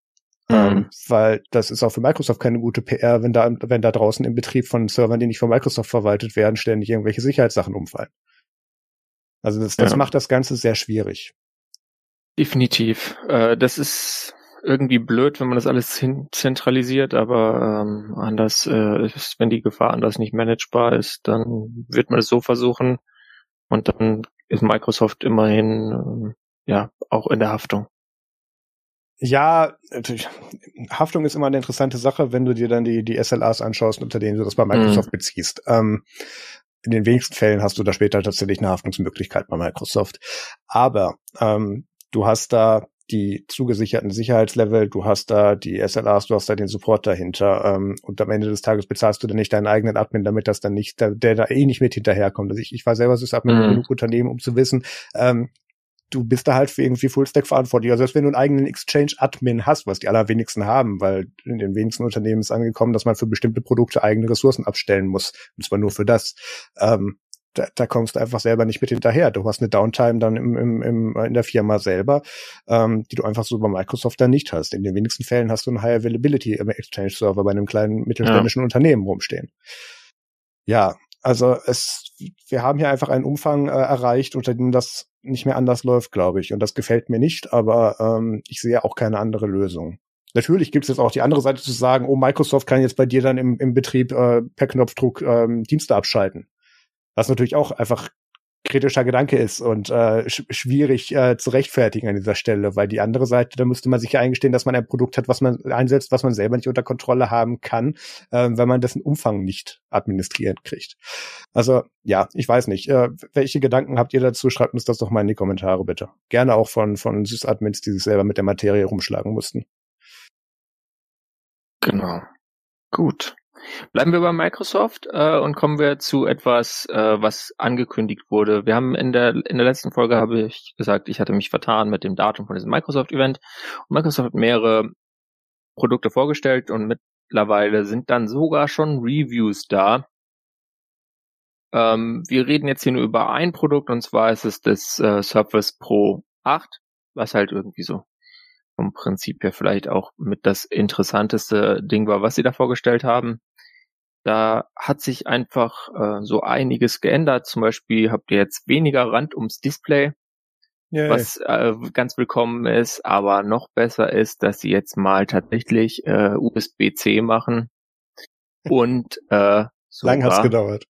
Ähm, mhm. Weil das ist auch für Microsoft keine gute PR, wenn da, wenn da draußen im Betrieb von Servern, die nicht von Microsoft verwaltet werden, ständig irgendwelche Sicherheitssachen umfallen. Also das, das ja. macht das Ganze sehr schwierig.
Definitiv. Äh, das ist irgendwie blöd, wenn man das alles zentralisiert, aber ähm, anders äh, ist, wenn die Gefahr anders nicht managebar ist, dann wird man es so versuchen und dann ist Microsoft immerhin äh, ja auch in der Haftung.
Ja, natürlich. Haftung ist immer eine interessante Sache, wenn du dir dann die, die SLAs anschaust, unter denen du das bei Microsoft mhm. beziehst. Ähm, in den wenigsten Fällen hast du da später tatsächlich eine Haftungsmöglichkeit bei Microsoft. Aber ähm, du hast da die zugesicherten Sicherheitslevel, du hast da die SLAs, du hast da den Support dahinter ähm, und am Ende des Tages bezahlst du dann nicht deinen eigenen Admin, damit das dann nicht, der, der da eh nicht mit hinterherkommt. Also ich, ich war selber Sysadmin mhm. genug Unternehmen, um zu wissen, ähm, du bist da halt für irgendwie Fullstack verantwortlich. Also selbst wenn du einen eigenen Exchange-Admin hast, was die allerwenigsten haben, weil in den wenigsten Unternehmen ist angekommen, dass man für bestimmte Produkte eigene Ressourcen abstellen muss. Und zwar nur für das. Ähm, da, da kommst du einfach selber nicht mit hinterher. Du hast eine Downtime dann im, im, im, in der Firma selber, ähm, die du einfach so bei Microsoft dann nicht hast. In den wenigsten Fällen hast du einen High Availability im Exchange Server bei einem kleinen mittelständischen ja. Unternehmen rumstehen. Ja, also es, wir haben hier einfach einen Umfang äh, erreicht, unter dem das nicht mehr anders läuft, glaube ich. Und das gefällt mir nicht, aber ähm, ich sehe auch keine andere Lösung. Natürlich gibt es jetzt auch die andere Seite zu sagen, oh, Microsoft kann jetzt bei dir dann im, im Betrieb äh, per Knopfdruck ähm, Dienste abschalten. Was natürlich auch einfach kritischer Gedanke ist und äh, sch schwierig äh, zu rechtfertigen an dieser Stelle, weil die andere Seite, da müsste man sich ja eingestehen, dass man ein Produkt hat, was man einsetzt, was man selber nicht unter Kontrolle haben kann, äh, wenn man dessen Umfang nicht administrieren kriegt. Also ja, ich weiß nicht. Äh, welche Gedanken habt ihr dazu? Schreibt uns das doch mal in die Kommentare bitte. Gerne auch von von Sysadmins, die sich selber mit der Materie rumschlagen mussten.
Genau. Gut. Bleiben wir bei Microsoft äh, und kommen wir zu etwas, äh, was angekündigt wurde. Wir haben in der in der letzten Folge habe ich gesagt, ich hatte mich vertan mit dem Datum von diesem Microsoft Event. Und Microsoft hat mehrere Produkte vorgestellt und mittlerweile sind dann sogar schon Reviews da. Ähm, wir reden jetzt hier nur über ein Produkt und zwar ist es das äh, Surface Pro 8, was halt irgendwie so vom Prinzip her vielleicht auch mit das interessanteste Ding war, was sie da vorgestellt haben. Da hat sich einfach äh, so einiges geändert. Zum Beispiel habt ihr jetzt weniger Rand ums Display, Yay. was äh, ganz willkommen ist. Aber noch besser ist, dass sie jetzt mal tatsächlich äh, USB-C machen und äh, <laughs>
Lang hat's gedauert.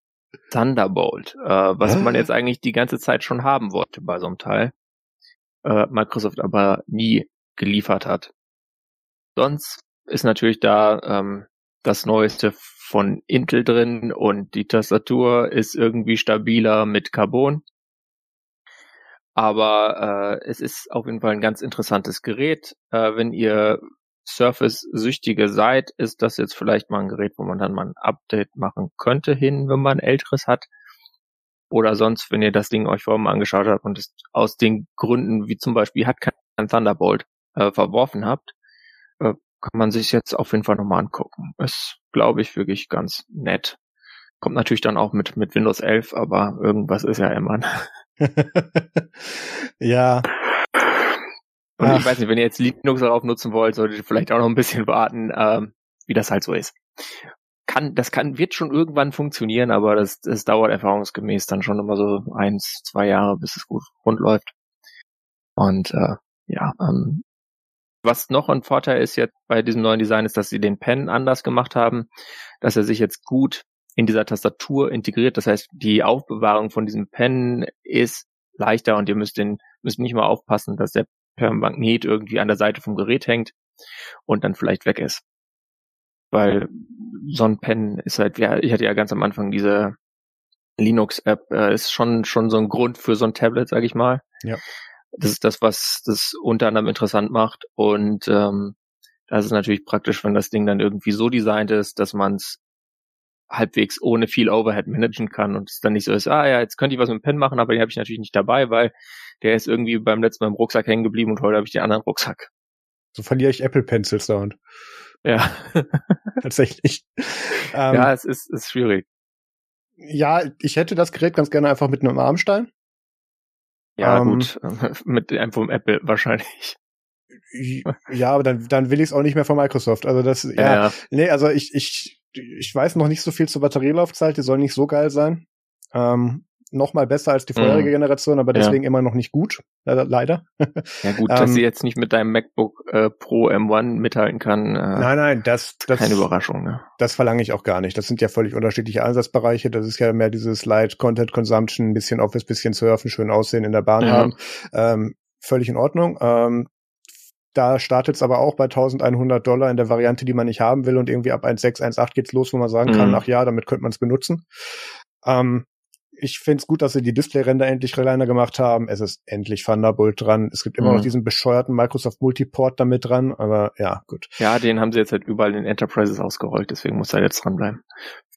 Thunderbolt, äh, was man jetzt eigentlich die ganze Zeit schon haben wollte bei so einem Teil. Äh, Microsoft aber nie geliefert hat. Sonst ist natürlich da ähm, das Neueste von Intel drin und die Tastatur ist irgendwie stabiler mit Carbon. Aber äh, es ist auf jeden Fall ein ganz interessantes Gerät. Äh, wenn ihr Surface-Süchtige seid, ist das jetzt vielleicht mal ein Gerät, wo man dann mal ein Update machen könnte hin, wenn man älteres hat. Oder sonst, wenn ihr das Ding euch vorher mal angeschaut habt und es aus den Gründen, wie zum Beispiel hat kein Thunderbolt, äh, verworfen habt, kann man sich jetzt auf jeden Fall nochmal angucken. Ist, glaube ich, wirklich ganz nett. Kommt natürlich dann auch mit, mit Windows 11, aber irgendwas ist ja immer. <laughs>
ja.
Und Ach. ich weiß nicht, wenn ihr jetzt Linux darauf nutzen wollt, solltet ihr vielleicht auch noch ein bisschen warten, ähm, wie das halt so ist. Kann, das kann, wird schon irgendwann funktionieren, aber das, das dauert erfahrungsgemäß dann schon immer so eins, zwei Jahre, bis es gut rund läuft. Und äh, ja, ähm, was noch ein Vorteil ist jetzt bei diesem neuen Design ist, dass sie den Pen anders gemacht haben, dass er sich jetzt gut in dieser Tastatur integriert. Das heißt, die Aufbewahrung von diesem Pen ist leichter und ihr müsst den, müsst nicht mal aufpassen, dass der Magnet irgendwie an der Seite vom Gerät hängt und dann vielleicht weg ist. Weil so ein Pen ist halt, ja, ich hatte ja ganz am Anfang diese Linux-App, äh, ist schon, schon so ein Grund für so ein Tablet, sag ich mal.
Ja.
Das ist das, was das unter anderem interessant macht. Und ähm, das ist natürlich praktisch, wenn das Ding dann irgendwie so designt ist, dass man es halbwegs ohne viel Overhead managen kann und es dann nicht so ist, ah ja, jetzt könnte ich was mit dem Pen machen, aber den habe ich natürlich nicht dabei, weil der ist irgendwie beim letzten Mal im Rucksack hängen geblieben und heute habe ich den anderen Rucksack.
So verliere ich Apple Pencils Sound.
Ja. <laughs>
Tatsächlich.
Ähm, ja, es ist, ist schwierig.
Ja, ich hätte das Gerät ganz gerne einfach mit einem Armstein.
Ja, ähm, gut, <laughs> mit einem vom Apple wahrscheinlich.
Ja, aber dann, dann will ich es auch nicht mehr von Microsoft. Also das, ja, ja. nee, also ich, ich, ich weiß noch nicht so viel zur Batterielaufzeit, die soll nicht so geil sein. Ähm, noch mal besser als die vorherige mhm. Generation, aber deswegen ja. immer noch nicht gut, leider.
Ja gut, <laughs> dass ähm, sie jetzt nicht mit deinem MacBook äh, Pro M1 mithalten kann.
Äh, nein, nein, das, das
keine Überraschung. Ne?
Das verlange ich auch gar nicht. Das sind ja völlig unterschiedliche Einsatzbereiche. Das ist ja mehr dieses Light Content Consumption, ein bisschen Office, bisschen Surfen, schön aussehen in der Bahn ja. haben. Ähm, völlig in Ordnung. Ähm, da startet es aber auch bei 1100 Dollar in der Variante, die man nicht haben will und irgendwie ab 1.6, 1.8 geht's los, wo man sagen mhm. kann, ach ja, damit könnte man es benutzen. Ähm, ich finde es gut, dass sie die Displayränder endlich kleiner gemacht haben. Es ist endlich Thunderbolt dran. Es gibt immer mhm. noch diesen bescheuerten Microsoft Multiport damit dran, aber ja, gut.
Ja, den haben sie jetzt halt überall in Enterprises ausgerollt, deswegen muss er jetzt dranbleiben.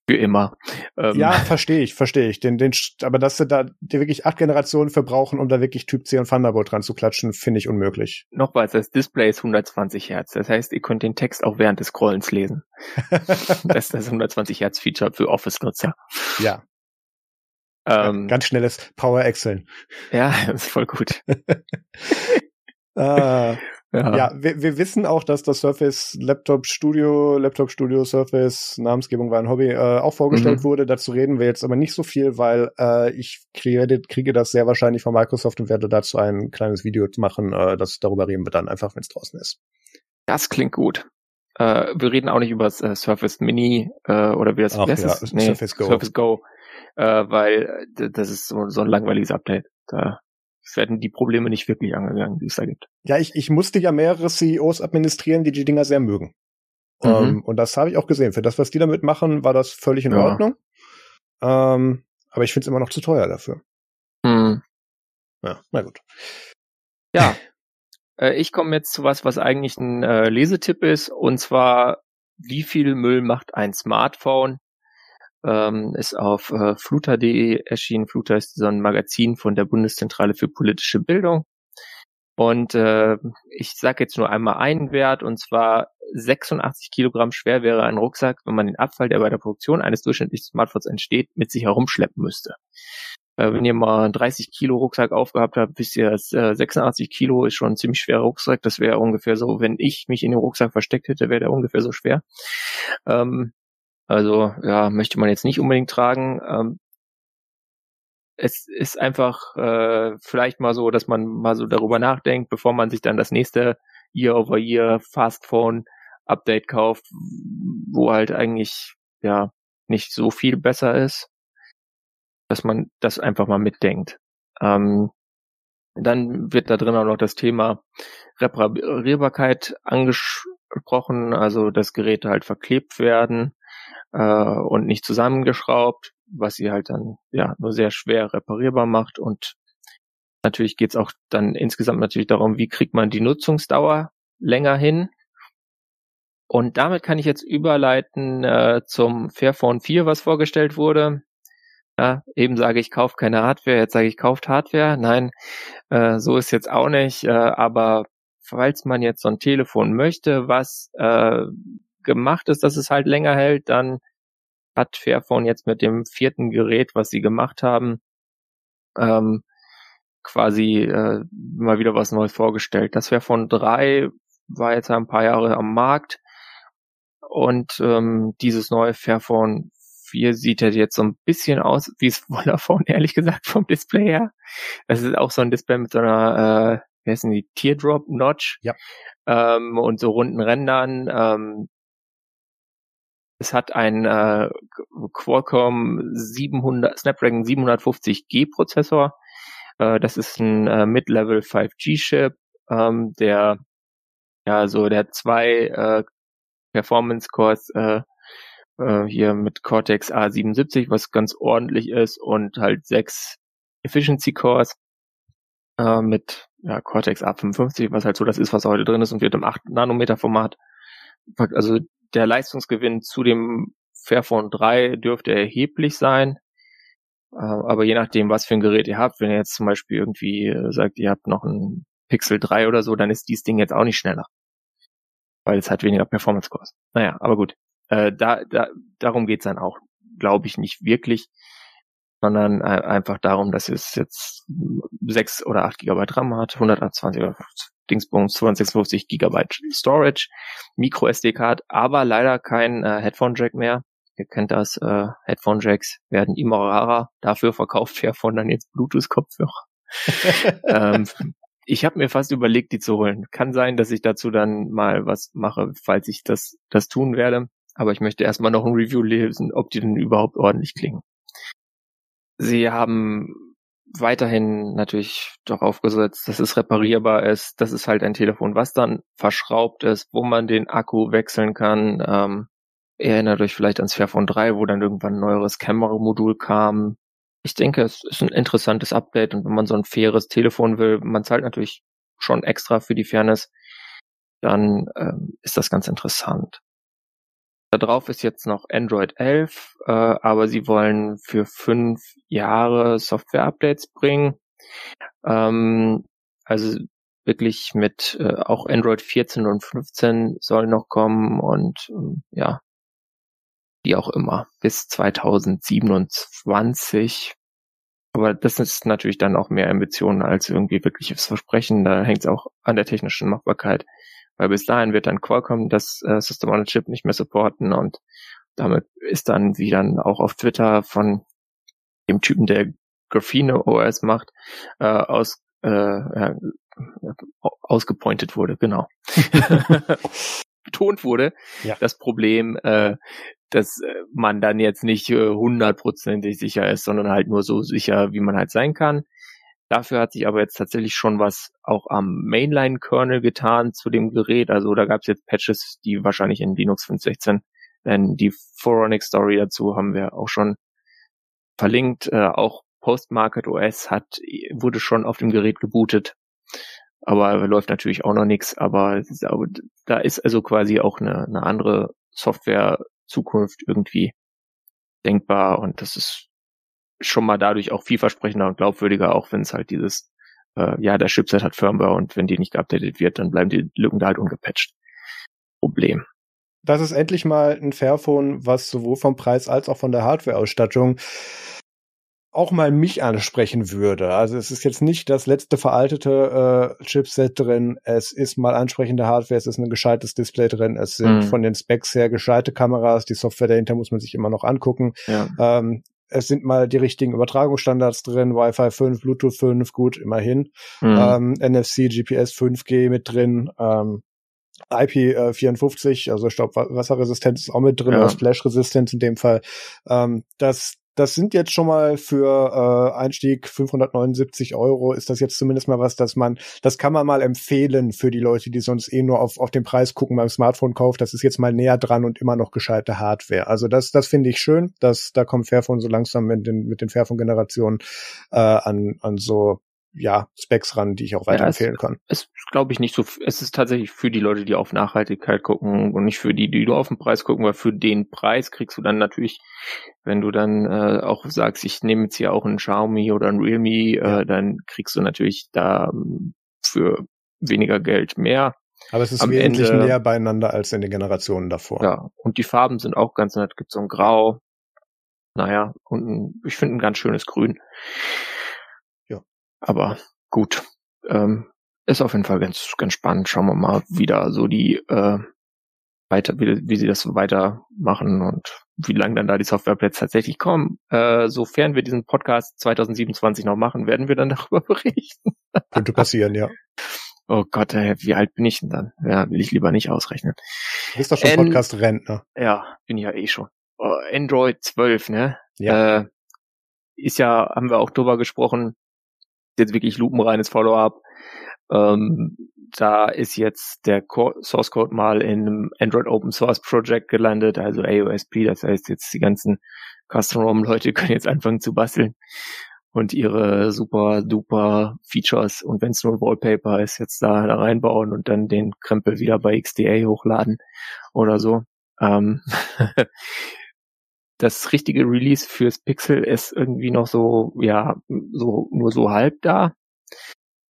Für immer.
Ähm. Ja, verstehe ich, verstehe ich. Den, den, aber dass sie da die wirklich acht Generationen für brauchen, um da wirklich Typ C und Thunderbolt dran zu klatschen, finde ich unmöglich.
Nochmals, das Display ist 120 Hertz. Das heißt, ihr könnt den Text auch während des Scrollens lesen. <laughs> das ist das 120 Hertz Feature für Office-Nutzer.
Ja. Ähm, Ganz schnelles Power Excel.
Ja, <laughs> das ist voll gut. <laughs>
ah. Ja, ja wir, wir wissen auch, dass das Surface Laptop Studio, Laptop Studio Surface, Namensgebung war ein Hobby, äh, auch vorgestellt mhm. wurde. Dazu reden wir jetzt aber nicht so viel, weil äh, ich kriege, kriege das sehr wahrscheinlich von Microsoft und werde dazu ein kleines Video machen. Äh, das darüber reden wir dann einfach, wenn es draußen ist.
Das klingt gut. Äh, wir reden auch nicht über das äh, Surface Mini äh, oder wie das, Ach, das ja, ist. Nee, Surface Go. Surface Go, äh, weil äh, das ist so, so ein langweiliges Update. Da werden die Probleme nicht wirklich angegangen, die es da gibt.
Ja, ich, ich musste ja mehrere CEOs administrieren, die die Dinger sehr mögen. Mhm. Um, ähm, und das habe ich auch gesehen. Für das, was die damit machen, war das völlig in ja. Ordnung. Um, ähm, aber ich finde es immer noch zu teuer dafür. Mhm. Ja, na gut.
Ja, <laughs> äh, ich komme jetzt zu was, was eigentlich ein äh, Lesetipp ist, und zwar, wie viel Müll macht ein Smartphone? Ähm, ist auf äh, fluter.de erschienen. Fluter ist so ein Magazin von der Bundeszentrale für politische Bildung. Und äh, ich sage jetzt nur einmal einen Wert, und zwar 86 Kilogramm schwer wäre ein Rucksack, wenn man den Abfall, der bei der Produktion eines durchschnittlichen Smartphones entsteht, mit sich herumschleppen müsste. Äh, wenn ihr mal einen 30 Kilo Rucksack aufgehabt habt, wisst ihr, dass, äh, 86 Kilo ist schon ein ziemlich schwerer Rucksack. Das wäre ungefähr so, wenn ich mich in den Rucksack versteckt hätte, wäre der ungefähr so schwer. Ähm, also ja, möchte man jetzt nicht unbedingt tragen. Ähm, es ist einfach äh, vielleicht mal so, dass man mal so darüber nachdenkt, bevor man sich dann das nächste Year-over-Year Fast Phone Update kauft, wo halt eigentlich ja nicht so viel besser ist, dass man das einfach mal mitdenkt. Ähm, dann wird da drin auch noch das Thema Reparierbarkeit angesprochen, also das Gerät halt verklebt werden äh, und nicht zusammengeschraubt, was sie halt dann ja nur sehr schwer reparierbar macht. Und natürlich geht's auch dann insgesamt natürlich darum, wie kriegt man die Nutzungsdauer länger hin. Und damit kann ich jetzt überleiten äh, zum Fairphone 4, was vorgestellt wurde. Ja, eben sage ich, kauf keine Hardware, jetzt sage ich, kauft Hardware. Nein, äh, so ist jetzt auch nicht. Äh, aber falls man jetzt so ein Telefon möchte, was äh, gemacht ist, dass es halt länger hält, dann hat Fairphone jetzt mit dem vierten Gerät, was sie gemacht haben, ähm, quasi äh, mal wieder was Neues vorgestellt. Das Fairphone 3 war jetzt ein paar Jahre am Markt und ähm, dieses neue Fairphone 4 sieht halt jetzt so ein bisschen aus wie es <laughs> Vodafone, ehrlich gesagt, vom Display her. Das ist auch so ein Display mit so einer, äh, wie heißt denn die, Teardrop-Notch.
Ja.
Ähm, und so runden Rändern. Ähm, es hat ein äh, Qualcomm 700, Snapdragon 750G Prozessor. Äh, das ist ein äh, Mid-Level 5G Chip, ähm, der ja so der zwei äh, Performance Cores äh, äh, hier mit Cortex A77, was ganz ordentlich ist und halt sechs Efficiency Cores äh, mit ja, Cortex A55, was halt so das ist, was heute drin ist und wird im 8 Nanometer Format. Also der Leistungsgewinn zu dem Fairphone 3 dürfte erheblich sein. Äh, aber je nachdem, was für ein Gerät ihr habt, wenn ihr jetzt zum Beispiel irgendwie äh, sagt, ihr habt noch ein Pixel 3 oder so, dann ist dieses Ding jetzt auch nicht schneller. Weil es halt weniger Performance kostet. Naja, aber gut. Äh, da, da, darum geht's dann auch, glaube ich, nicht wirklich, sondern einfach darum, dass es jetzt 6 oder 8 GB RAM hat, 120 oder Dingsbums 256 Gigabyte Storage, Micro SD-Card, aber leider kein äh, Headphone Jack mehr. Ihr kennt das, äh, Headphone Jacks werden immer rarer. Dafür verkauft Fairphone dann jetzt Bluetooth-Kopfhörer. <laughs> ähm, ich habe mir fast überlegt, die zu holen. Kann sein, dass ich dazu dann mal was mache, falls ich das, das tun werde. Aber ich möchte erstmal noch ein Review lesen, ob die denn überhaupt ordentlich klingen. Sie haben weiterhin natürlich darauf gesetzt, dass es reparierbar ist. Das ist halt ein Telefon, was dann verschraubt ist, wo man den Akku wechseln kann. Ähm, erinnert euch vielleicht ans Fairphone 3, wo dann irgendwann ein neueres Kameramodul kam. Ich denke, es ist ein interessantes Update und wenn man so ein faires Telefon will, man zahlt natürlich schon extra für die Fairness, dann ähm, ist das ganz interessant. Da drauf ist jetzt noch Android 11, äh, aber sie wollen für fünf Jahre Software-Updates bringen. Ähm, also wirklich mit äh, auch Android 14 und 15 soll noch kommen und ähm, ja, wie auch immer, bis 2027. Aber das ist natürlich dann auch mehr Ambitionen als irgendwie wirkliches Versprechen. Da hängt es auch an der technischen Machbarkeit. Weil bis dahin wird dann Qualcomm das äh, System on a Chip nicht mehr supporten und damit ist dann, wie dann auch auf Twitter von dem Typen, der Graphene OS macht, äh, aus, äh, äh, ausgepointet wurde, genau. <laughs> <laughs> Betont wurde, ja. das Problem, äh, dass äh, man dann jetzt nicht äh, hundertprozentig sicher ist, sondern halt nur so sicher, wie man halt sein kann. Dafür hat sich aber jetzt tatsächlich schon was auch am Mainline-Kernel getan zu dem Gerät. Also da gab es jetzt Patches, die wahrscheinlich in Linux 5.16, denn die Foronic Story dazu haben wir auch schon verlinkt. Äh, auch Postmarket OS hat, wurde schon auf dem Gerät gebootet. Aber läuft natürlich auch noch nichts. Aber da ist also quasi auch eine, eine andere Software-Zukunft irgendwie denkbar. Und das ist schon mal dadurch auch vielversprechender und glaubwürdiger, auch wenn es halt dieses, äh, ja, der Chipset hat Firmware und wenn die nicht geupdatet wird, dann bleiben die Lücken da halt ungepatcht. Problem.
Das ist endlich mal ein Fairphone, was sowohl vom Preis als auch von der Hardware-Ausstattung auch mal mich ansprechen würde. Also es ist jetzt nicht das letzte veraltete äh, Chipset drin, es ist mal ansprechende Hardware, es ist ein gescheites Display drin, es sind mhm. von den Specs her gescheite Kameras, die Software dahinter muss man sich immer noch angucken. Ja. Ähm, es sind mal die richtigen Übertragungsstandards drin, Wi-Fi 5, Bluetooth 5, gut, immerhin. Mhm. Ähm, NFC, GPS 5G mit drin, ähm, IP54, also Staubwasserresistenz ist auch mit drin, ja. Splash-Resistenz in dem Fall. Ähm, das das sind jetzt schon mal für äh, Einstieg 579 Euro. Ist das jetzt zumindest mal was, dass man, das kann man mal empfehlen für die Leute, die sonst eh nur auf, auf den Preis gucken beim Smartphone-Kauf. Das ist jetzt mal näher dran und immer noch gescheite Hardware. Also das, das finde ich schön. dass da kommt Fairphone so langsam mit den, mit den Fairphone-Generationen äh, an, an so ja, Specs ran, die ich auch weiterempfehlen ja, kann.
Es ist, glaube ich, nicht so, es ist tatsächlich für die Leute, die auf Nachhaltigkeit gucken und nicht für die, die nur auf den Preis gucken, weil für den Preis kriegst du dann natürlich, wenn du dann äh, auch sagst, ich nehme jetzt hier auch einen Xiaomi oder einen Realme, äh, dann kriegst du natürlich da ähm, für weniger Geld mehr.
Aber es ist Am wesentlich Ende, näher beieinander als in den Generationen davor.
Ja, und die Farben sind auch ganz nett. Gibt so ein Grau, naja, und ein, ich finde ein ganz schönes Grün. Aber gut, ähm, ist auf jeden Fall ganz, ganz spannend. Schauen wir mal, wie da so die äh, weiter, wie, wie sie das so weitermachen und wie lange dann da die Softwareplätze tatsächlich kommen. Äh, sofern wir diesen Podcast 2027 noch machen, werden wir dann <laughs> darüber berichten.
Könnte passieren, ja.
Oh Gott, ey, wie alt bin ich denn dann? Ja, will ich lieber nicht ausrechnen.
Du bist doch schon Podcast-Rentner.
Ja, bin ja eh schon. Oh, Android 12, ne? Ja. Äh, ist ja, haben wir auch drüber gesprochen, jetzt wirklich lupenreines Follow-up. Ähm, da ist jetzt der Source Code mal in einem Android Open Source Project gelandet, also AOSP, das heißt jetzt die ganzen Custom ROM Leute <laughs> können jetzt anfangen zu basteln und ihre super duper Features und wenn es nur Wallpaper ist, jetzt da, da reinbauen und dann den Krempel wieder bei XDA hochladen oder so. Ähm <laughs> das richtige Release fürs Pixel ist irgendwie noch so, ja, so, nur so halb da.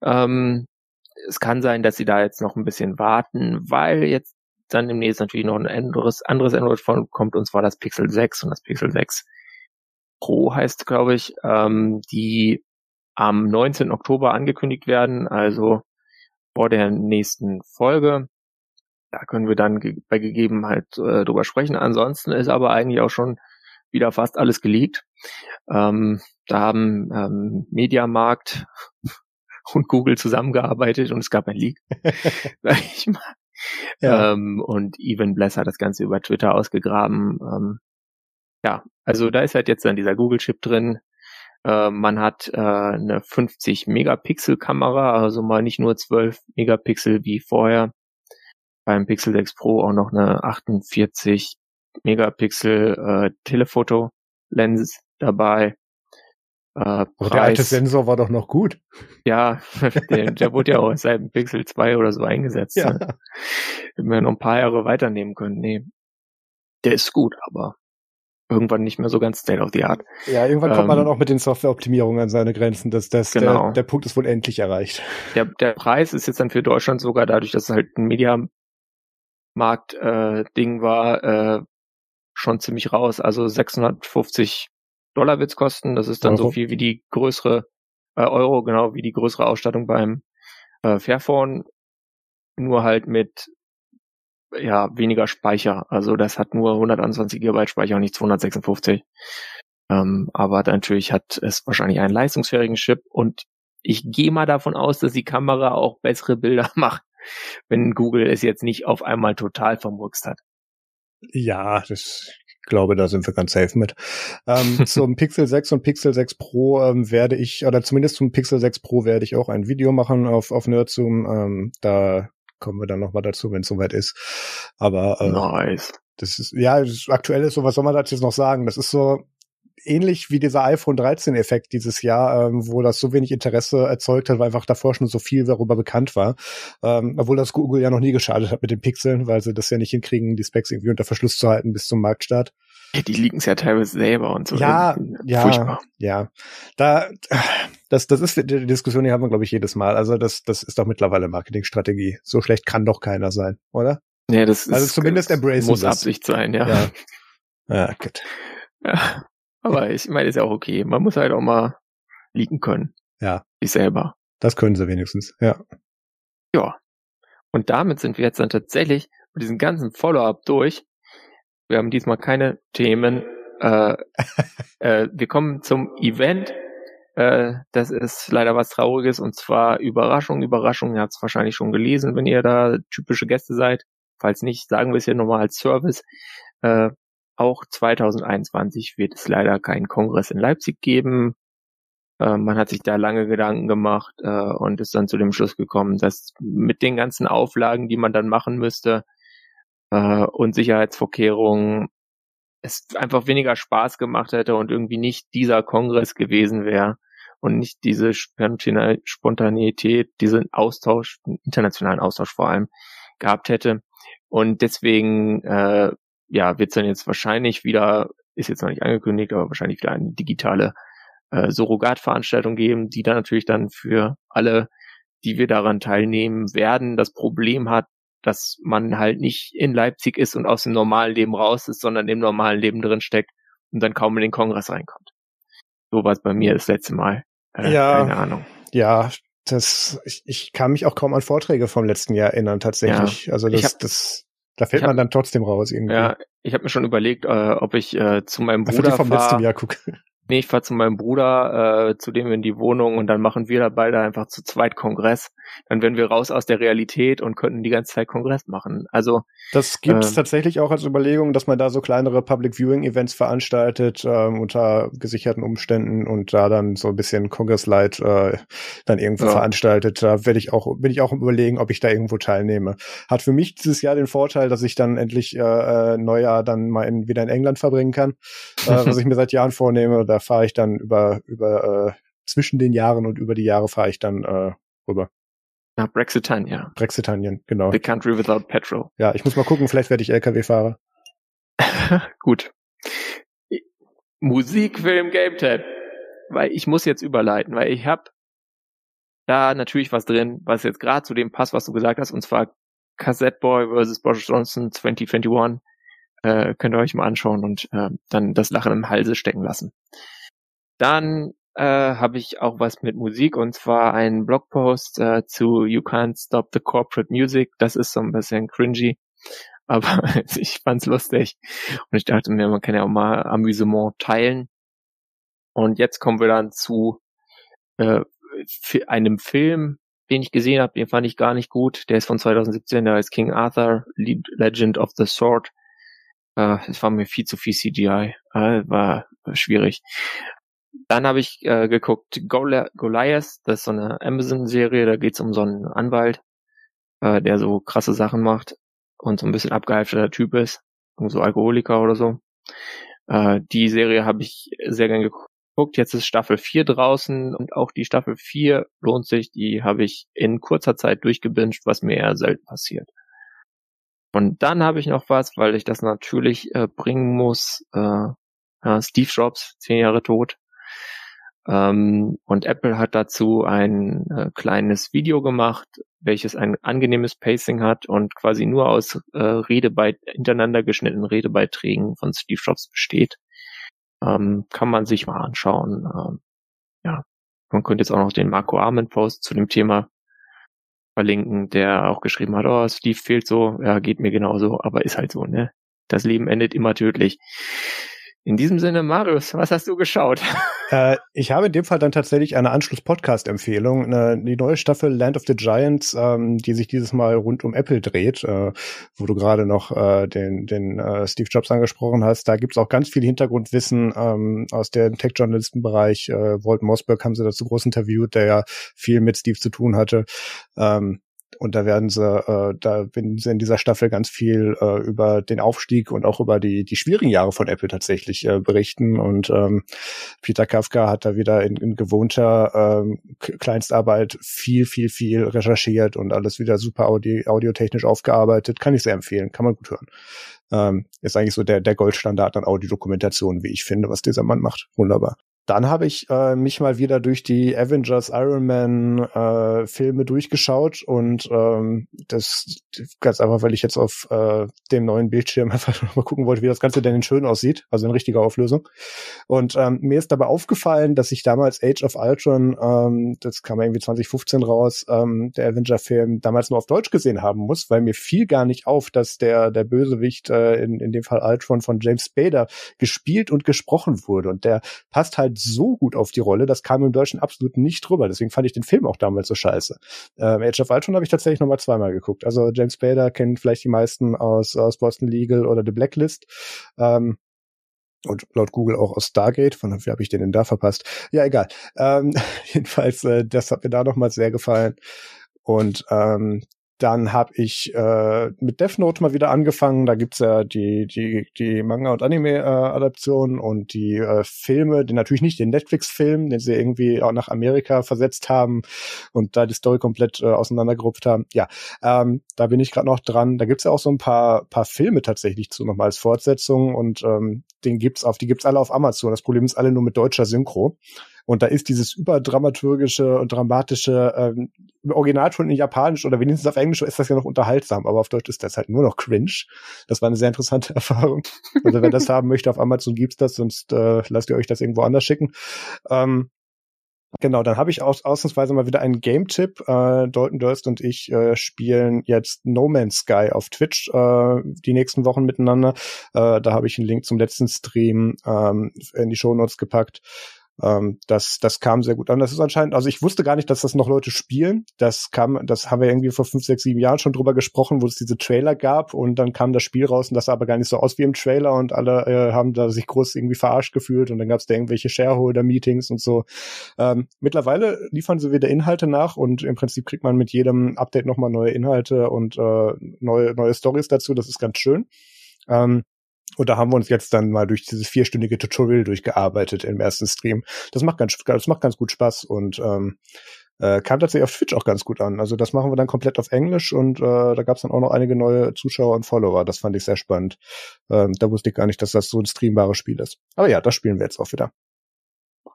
Ähm, es kann sein, dass sie da jetzt noch ein bisschen warten, weil jetzt dann demnächst natürlich noch ein anderes, anderes Android-Phone kommt, und zwar das Pixel 6 und das Pixel 6 Pro heißt, glaube ich, ähm, die am 19. Oktober angekündigt werden, also vor der nächsten Folge. Da können wir dann ge bei Gegebenheit äh, drüber sprechen. Ansonsten ist aber eigentlich auch schon wieder fast alles geleakt. Ähm, da haben ähm, Mediamarkt <laughs> und Google zusammengearbeitet und es gab ein Leak, <laughs> sag ich mal. Ja. Ähm, und Even Bless hat das Ganze über Twitter ausgegraben. Ähm, ja, also da ist halt jetzt dann dieser Google-Chip drin. Äh, man hat äh, eine 50 Megapixel Kamera, also mal nicht nur 12 Megapixel wie vorher. Beim Pixel 6 Pro auch noch eine 48 Megapixel äh, Telefoto-Lens dabei.
Äh, der alte Sensor war doch noch gut.
Ja, <laughs> der, der wurde ja auch seit Pixel 2 oder so eingesetzt. Ja. Ne? Hätten wir noch ein paar Jahre weiternehmen können. Nee. der ist gut, aber irgendwann nicht mehr so ganz State of the Art.
Ja, irgendwann kommt man dann ähm, auch mit den Softwareoptimierungen an seine Grenzen. dass das, genau. der, der Punkt ist wohl endlich erreicht.
Der, der Preis ist jetzt dann für Deutschland sogar dadurch, dass es halt ein Mediamarkt-Ding äh, war, äh, schon ziemlich raus. Also 650 Dollar wird's kosten. Das ist dann Euro. so viel wie die größere äh, Euro, genau wie die größere Ausstattung beim äh, Fairphone. Nur halt mit ja, weniger Speicher. Also das hat nur 121 GB Speicher und nicht 256. Ähm, aber natürlich hat es wahrscheinlich einen leistungsfähigen Chip und ich gehe mal davon aus, dass die Kamera auch bessere Bilder <laughs> macht, wenn Google es jetzt nicht auf einmal total vermurkst hat.
Ja, das ich glaube, da sind wir ganz safe mit. Ähm, <laughs> zum Pixel 6 und Pixel 6 Pro ähm, werde ich, oder zumindest zum Pixel 6 Pro werde ich auch ein Video machen auf, auf Nerdzoom. Ähm, da kommen wir dann nochmal dazu, wenn es soweit ist. Aber äh, nice. das ist, ja, das aktuell ist so, was soll man dazu jetzt noch sagen? Das ist so ähnlich wie dieser iPhone 13 Effekt dieses Jahr, ähm, wo das so wenig Interesse erzeugt hat, weil einfach davor schon so viel darüber bekannt war. Ähm, obwohl das Google ja noch nie geschadet hat mit den Pixeln, weil sie das ja nicht hinkriegen, die Specs irgendwie unter Verschluss zu halten bis zum Marktstart.
Ja, die liegen es ja teilweise selber und so.
Ja, ja, Furchtbar. ja. Da, das, das ist die Diskussion, die haben wir, glaube ich, jedes Mal. Also das, das ist doch mittlerweile Marketingstrategie. So schlecht kann doch keiner sein, oder?
Ja, das
also ist, zumindest embrace
muss das. Absicht sein, ja.
Ja, ja gut. <laughs>
Ja, aber ich meine, ist ja auch okay. Man muss halt auch mal liegen können.
Ja.
Ich selber.
Das können sie wenigstens, ja.
Ja. Und damit sind wir jetzt dann tatsächlich mit diesem ganzen Follow-up durch. Wir haben diesmal keine Themen. Äh, <laughs> äh, wir kommen zum Event. Äh, das ist leider was Trauriges und zwar Überraschung, Überraschung. Ihr habt es wahrscheinlich schon gelesen, wenn ihr da typische Gäste seid. Falls nicht, sagen wir es hier nochmal als Service. Äh, auch 2021 wird es leider keinen Kongress in Leipzig geben. Äh, man hat sich da lange Gedanken gemacht äh, und ist dann zu dem Schluss gekommen, dass mit den ganzen Auflagen, die man dann machen müsste, äh, und Sicherheitsvorkehrungen es einfach weniger Spaß gemacht hätte und irgendwie nicht dieser Kongress gewesen wäre und nicht diese Spontaneität, diesen Austausch, internationalen Austausch vor allem gehabt hätte. Und deswegen, äh, ja, wird es dann jetzt wahrscheinlich wieder, ist jetzt noch nicht angekündigt, aber wahrscheinlich wieder eine digitale äh, Surrogatveranstaltung geben, die dann natürlich dann für alle, die wir daran teilnehmen werden, das Problem hat, dass man halt nicht in Leipzig ist und aus dem normalen Leben raus ist, sondern im normalen Leben drin steckt und dann kaum in den Kongress reinkommt. So war es bei mir das letzte Mal.
Äh, ja, keine Ahnung. Ja, das, ich, ich kann mich auch kaum an Vorträge vom letzten Jahr erinnern, tatsächlich. Ja, also das, hab, das, da fällt hab, man dann trotzdem raus irgendwie.
Ja, ich habe mir schon überlegt, äh, ob ich äh, zu meinem Bruder
also vom fahr, letzten Jahr gucke.
Nee, ich fahr zu meinem Bruder, äh, zu dem in die Wohnung und dann machen wir da beide einfach zu zweit Kongress. Dann werden wir raus aus der Realität und könnten die ganze Zeit Kongress machen. Also
das gibt es ähm, tatsächlich auch als Überlegung, dass man da so kleinere Public Viewing Events veranstaltet ähm, unter gesicherten Umständen und da dann so ein bisschen Kongresslight äh, dann irgendwo ja. veranstaltet. Da werde ich auch bin ich auch überlegen, ob ich da irgendwo teilnehme. Hat für mich dieses Jahr den Vorteil, dass ich dann endlich äh, äh Neujahr dann mal in, wieder in England verbringen kann, äh, was ich <laughs> mir seit Jahren vornehme. Da fahre ich dann über, über äh, zwischen den Jahren und über die Jahre fahre ich dann äh, rüber.
Nach Brexitanien.
Brexitanien, genau.
The country without petrol.
Ja, ich muss mal gucken, vielleicht werde ich LKW-Fahrer. <laughs>
Gut. Musik, Film, Game Tab. Weil ich muss jetzt überleiten, weil ich habe da natürlich was drin, was jetzt gerade zu dem passt, was du gesagt hast, und zwar Cassette Boy vs. Boris Johnson 2021. Äh, könnt ihr euch mal anschauen und äh, dann das Lachen im Halse stecken lassen. Dann äh, habe ich auch was mit Musik und zwar einen Blogpost äh, zu You Can't Stop the Corporate Music. Das ist so ein bisschen cringy, <laughs> aber <laughs> ich fand's lustig und ich dachte mir, man kann ja auch mal Amüsement teilen. Und jetzt kommen wir dann zu äh, einem Film, den ich gesehen habe, den fand ich gar nicht gut. Der ist von 2017, der heißt King Arthur, Legend of the Sword. Äh, es war mir viel zu viel CGI. Äh, war, schwierig. Dann habe ich äh, geguckt Goli Goliath, das ist so eine Amazon-Serie, da geht's um so einen Anwalt, äh, der so krasse Sachen macht und so ein bisschen abgehalfterter Typ ist, so Alkoholiker oder so. Äh, die Serie habe ich sehr gern geguckt. Jetzt ist Staffel 4 draußen und auch die Staffel 4 lohnt sich. Die habe ich in kurzer Zeit durchgebinged, was mir eher selten passiert. Und dann habe ich noch was, weil ich das natürlich äh, bringen muss. Äh, ja, Steve Jobs, zehn Jahre tot. Ähm, und Apple hat dazu ein äh, kleines Video gemacht, welches ein angenehmes Pacing hat und quasi nur aus äh, Redebeit hintereinander geschnittenen Redebeiträgen von Steve Jobs besteht. Ähm, kann man sich mal anschauen. Ähm, ja, man könnte jetzt auch noch den Marco Arment Post zu dem Thema verlinken, der auch geschrieben hat, oh, Steve fehlt so, ja, geht mir genauso, aber ist halt so, ne? Das Leben endet immer tödlich. In diesem Sinne, Marius, was hast du geschaut? <laughs>
Äh, ich habe in dem Fall dann tatsächlich eine Anschluss-Podcast-Empfehlung. Äh, die neue Staffel Land of the Giants, ähm, die sich dieses Mal rund um Apple dreht, äh, wo du gerade noch äh, den, den äh, Steve Jobs angesprochen hast. Da gibt's auch ganz viel Hintergrundwissen ähm, aus dem Tech-Journalistenbereich. Äh, Walt Mossberg haben sie dazu groß interviewt, der ja viel mit Steve zu tun hatte. Ähm, und da werden sie, äh, da werden sie in dieser Staffel ganz viel äh, über den Aufstieg und auch über die, die schwierigen Jahre von Apple tatsächlich äh, berichten. Und ähm, Peter Kafka hat da wieder in, in gewohnter ähm, Kleinstarbeit viel, viel, viel recherchiert und alles wieder super audio, audiotechnisch aufgearbeitet. Kann ich sehr empfehlen, kann man gut hören. Ähm, ist eigentlich so der, der Goldstandard an Audiodokumentation, wie ich finde, was dieser Mann macht. Wunderbar. Dann habe ich äh, mich mal wieder durch die Avengers Iron Man äh, Filme durchgeschaut und ähm, das ganz einfach, weil ich jetzt auf äh, dem neuen Bildschirm <laughs> einfach mal gucken wollte, wie das Ganze denn in schön aussieht, also in richtiger Auflösung. Und ähm, mir ist dabei aufgefallen, dass ich damals Age of Ultron, ähm, das kam irgendwie 2015 raus, ähm, der Avenger-Film damals nur auf Deutsch gesehen haben muss, weil mir fiel gar nicht auf, dass der der Bösewicht äh, in in dem Fall Ultron von James Spader gespielt und gesprochen wurde und der passt halt so gut auf die Rolle, das kam im Deutschen absolut nicht drüber. Deswegen fand ich den Film auch damals so scheiße. Ähm, Age of Ultron habe ich tatsächlich nochmal zweimal geguckt. Also James Bader kennen vielleicht die meisten aus, aus Boston Legal oder The Blacklist. Ähm, und laut Google auch aus Stargate, von wie habe ich den denn da verpasst? Ja, egal. Ähm, <laughs> jedenfalls, äh, das hat mir da nochmal sehr gefallen. Und ähm, dann habe ich äh, mit Death Note mal wieder angefangen. Da gibt's ja die die die Manga und Anime äh, und die äh, Filme, die natürlich nicht den Netflix Film, den sie irgendwie auch nach Amerika versetzt haben und da die Story komplett äh, auseinandergerupft haben. Ja, ähm, da bin ich gerade noch dran. Da gibt's ja auch so ein paar paar Filme tatsächlich zu nochmal als Fortsetzung und ähm, den gibt's auf die gibt's alle auf Amazon. Das Problem ist alle nur mit deutscher Synchro. Und da ist dieses überdramaturgische und dramatische ähm, im Originalton in Japanisch oder wenigstens auf Englisch ist das ja noch unterhaltsam, aber auf Deutsch ist das halt nur noch cringe. Das war eine sehr interessante <laughs> Erfahrung. Also wer das haben möchte, auf Amazon gibt's das, sonst äh, lasst ihr euch das irgendwo anders schicken. Ähm, Genau, dann habe ich aus, ausnahmsweise mal wieder einen Game-Tipp. Äh, Dalton Durst und ich äh, spielen jetzt No Man's Sky auf Twitch äh, die nächsten Wochen miteinander. Äh, da habe ich einen Link zum letzten Stream ähm, in die Show Notes gepackt. Ähm, das, das kam sehr gut an. Das ist anscheinend, also ich wusste gar nicht, dass das noch Leute spielen. Das kam, das haben wir irgendwie vor fünf, sechs, sieben Jahren schon drüber gesprochen, wo es diese Trailer gab und dann kam das Spiel raus und das sah aber gar nicht so aus wie im Trailer und alle äh, haben da sich groß irgendwie verarscht gefühlt und dann gab es da irgendwelche Shareholder-Meetings und so. Ähm, mittlerweile liefern sie wieder Inhalte nach und im Prinzip kriegt man mit jedem Update nochmal neue Inhalte und äh, neue, neue Stories dazu. Das ist ganz schön. Ähm, und da haben wir uns jetzt dann mal durch dieses vierstündige Tutorial durchgearbeitet im ersten Stream. Das macht ganz, das macht ganz gut Spaß und ähm, äh, kam tatsächlich auf Twitch auch ganz gut an. Also das machen wir dann komplett auf Englisch und äh, da gab es dann auch noch einige neue Zuschauer und Follower. Das fand ich sehr spannend. Ähm, da wusste ich gar nicht, dass das so ein streambares Spiel ist. Aber ja, das spielen wir jetzt auch wieder.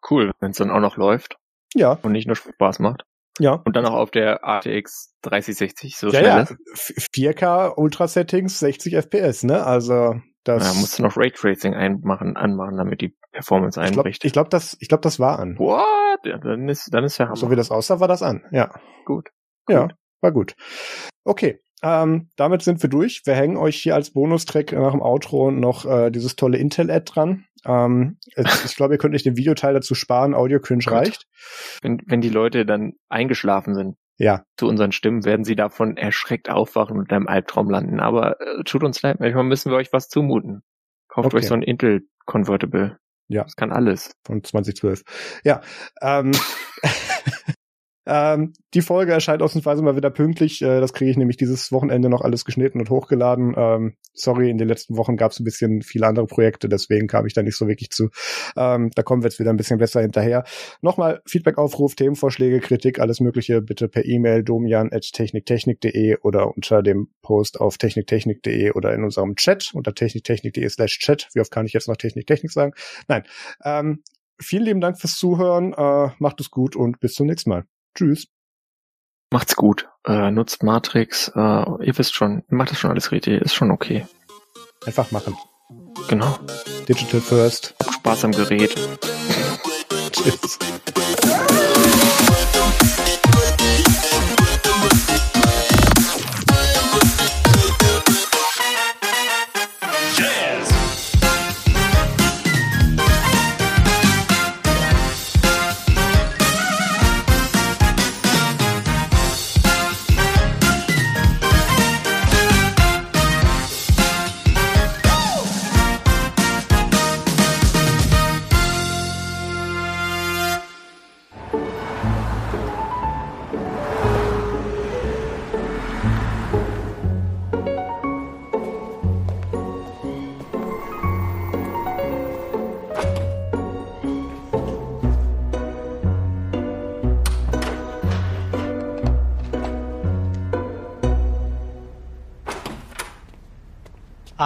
Cool, wenn es dann auch noch läuft.
Ja.
Und nicht nur Spaß macht.
Ja.
Und dann auch auf der RTX 3060 so
ja, schnell ja. ist. 4K Ultra Settings 60 FPS, ne? Also das
ja, musst du noch Raytracing einmachen, anmachen, damit die Performance einbricht.
Ich glaube, glaub, das, ich glaube, das war an.
What? Ja, dann ist, dann ist ja
Hammer. So wie das aussah, war das an. Ja.
Gut.
Ja, war gut. Okay. Ähm, damit sind wir durch. Wir hängen euch hier als Bonustrack nach dem Outro noch äh, dieses tolle Intel-Ad dran. Ähm, ich glaube, ihr könnt euch den Videoteil dazu sparen. Audio Cringe reicht.
Wenn, wenn die Leute dann eingeschlafen sind,
ja.
zu unseren Stimmen werden sie davon erschreckt aufwachen und in einem Albtraum landen. Aber äh, tut uns leid, manchmal müssen wir euch was zumuten. Kauft okay. euch so ein Intel Convertible.
Ja.
Das kann alles.
Von 2012. Ja. Ähm, <laughs> <laughs> Ähm, die Folge erscheint ausnahmsweise mal wieder pünktlich. Äh, das kriege ich nämlich dieses Wochenende noch alles geschnitten und hochgeladen. Ähm, sorry, in den letzten Wochen gab es ein bisschen viele andere Projekte, deswegen kam ich da nicht so wirklich zu. Ähm, da kommen wir jetzt wieder ein bisschen besser hinterher. Nochmal Feedback-Aufruf, Themenvorschläge, Kritik, alles Mögliche bitte per E-Mail domian.techniktechnik.de oder unter dem Post auf techniktechnik.de oder in unserem Chat unter techniktechnik.de slash chat. Wie oft kann ich jetzt noch Techniktechnik sagen? Nein. Ähm, vielen lieben Dank fürs Zuhören. Äh, macht es gut und bis zum nächsten Mal. Tschüss.
Macht's gut. Äh, nutzt Matrix. Äh, ihr wisst schon, macht das schon alles richtig. Ist schon okay.
Einfach machen.
Genau.
Digital first.
Spaß am Gerät.
Tschüss.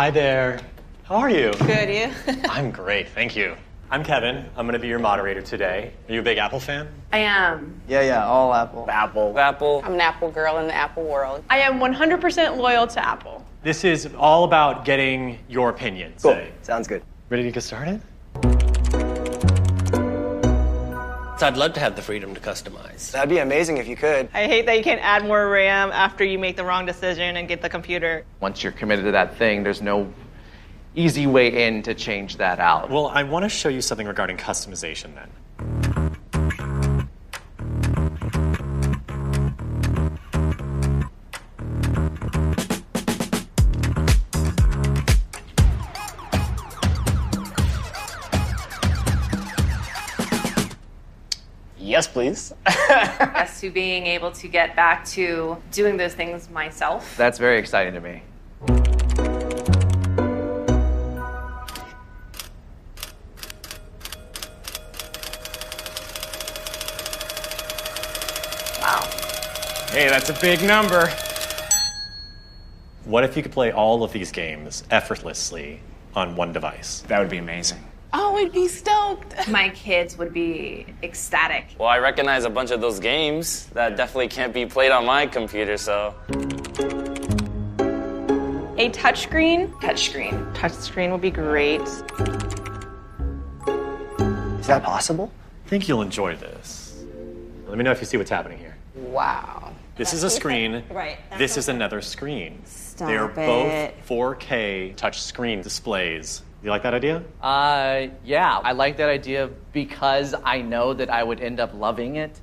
Hi there. How are you?
Good, you? <laughs>
I'm great, thank you. I'm Kevin. I'm going to be your moderator today. Are you a big Apple fan?
I am.
Yeah, yeah, all Apple.
Apple.
Apple.
I'm an Apple girl in the Apple world.
I am 100% loyal to Apple.
This is all about getting your opinion.
Cool.
Say.
Sounds good.
Ready to get started?
So I'd love to have the freedom to customize.
That'd be amazing if you could.
I hate that you can't add more RAM after you make the wrong decision and get the computer.
Once you're committed to that thing, there's no easy way in to change that out.
Well, I want to show you something regarding customization then.
Yes, please. <laughs>
as to being able to get back to doing those things myself.
That's very exciting to me. Wow.
Hey, that's a big number. What if you could play all of these games effortlessly on one device?
That would be amazing.
Oh, I'd be stoked. <laughs>
My kids would be ecstatic.
Well, I recognize a bunch of those games that definitely can't be played on my computer, so.
A touchscreen?
Touchscreen.
Touchscreen would be great.
Is that possible?
I think you'll enjoy this. Let me know if you see what's happening here.
Wow.
This is a screen.
Right.
This is another screen.
Stop
they are
it.
both 4K touch screen displays. You like that idea?
Uh, yeah, I like that idea because I know that I would end up loving it.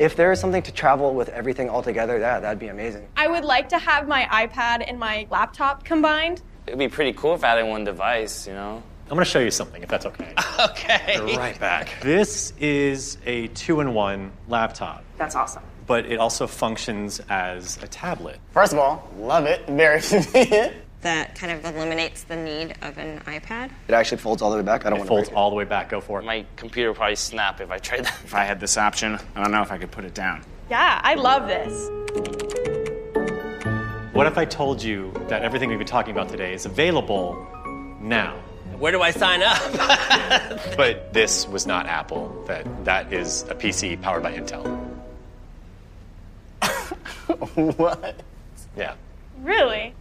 If there is something to travel with everything all together, that that'd be amazing.
I would like to have my iPad and my laptop combined.
It'd be pretty cool if I had it in one device, you know?
I'm going to show you something, if that's okay. <laughs>
Okay.
Be right back. This is a two in one laptop,
That's awesome.
But it also functions as a tablet.
First of all, love it. Very convenient.
that kind of eliminates the need of an iPad.
It actually folds all the way back. I don't
It
want
folds
to.
all the way back. Go for it.
My computer would probably snap if I tried that.
If I had this option, I don't know if I could put it down.
Yeah, I love this.
What if I told you that everything we've been talking about today is available now?
Where do I sign up? <laughs>
But this was not Apple. That that is a PC powered by Intel. <laughs>
what?
Yeah.
Really?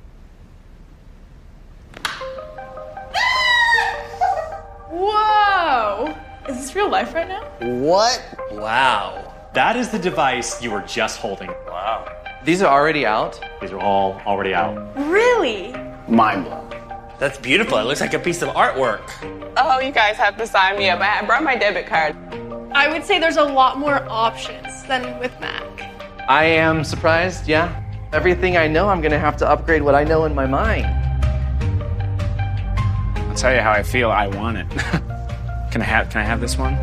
Whoa! Is this real life right now?
What?
wow.
That is the device you were just holding.
Wow.
These are already out.
These are all already out.
Really?
Mind blown.
That's beautiful. It looks like a piece of artwork.
Oh, you guys have to sign me up. I brought my debit card.
I would say there's a lot more options than with Mac.
I am surprised, yeah. Everything I know, I'm gonna have to upgrade what I know in my mind.
I'll tell you how I feel. I want it. <laughs> can I have? Can I have this one?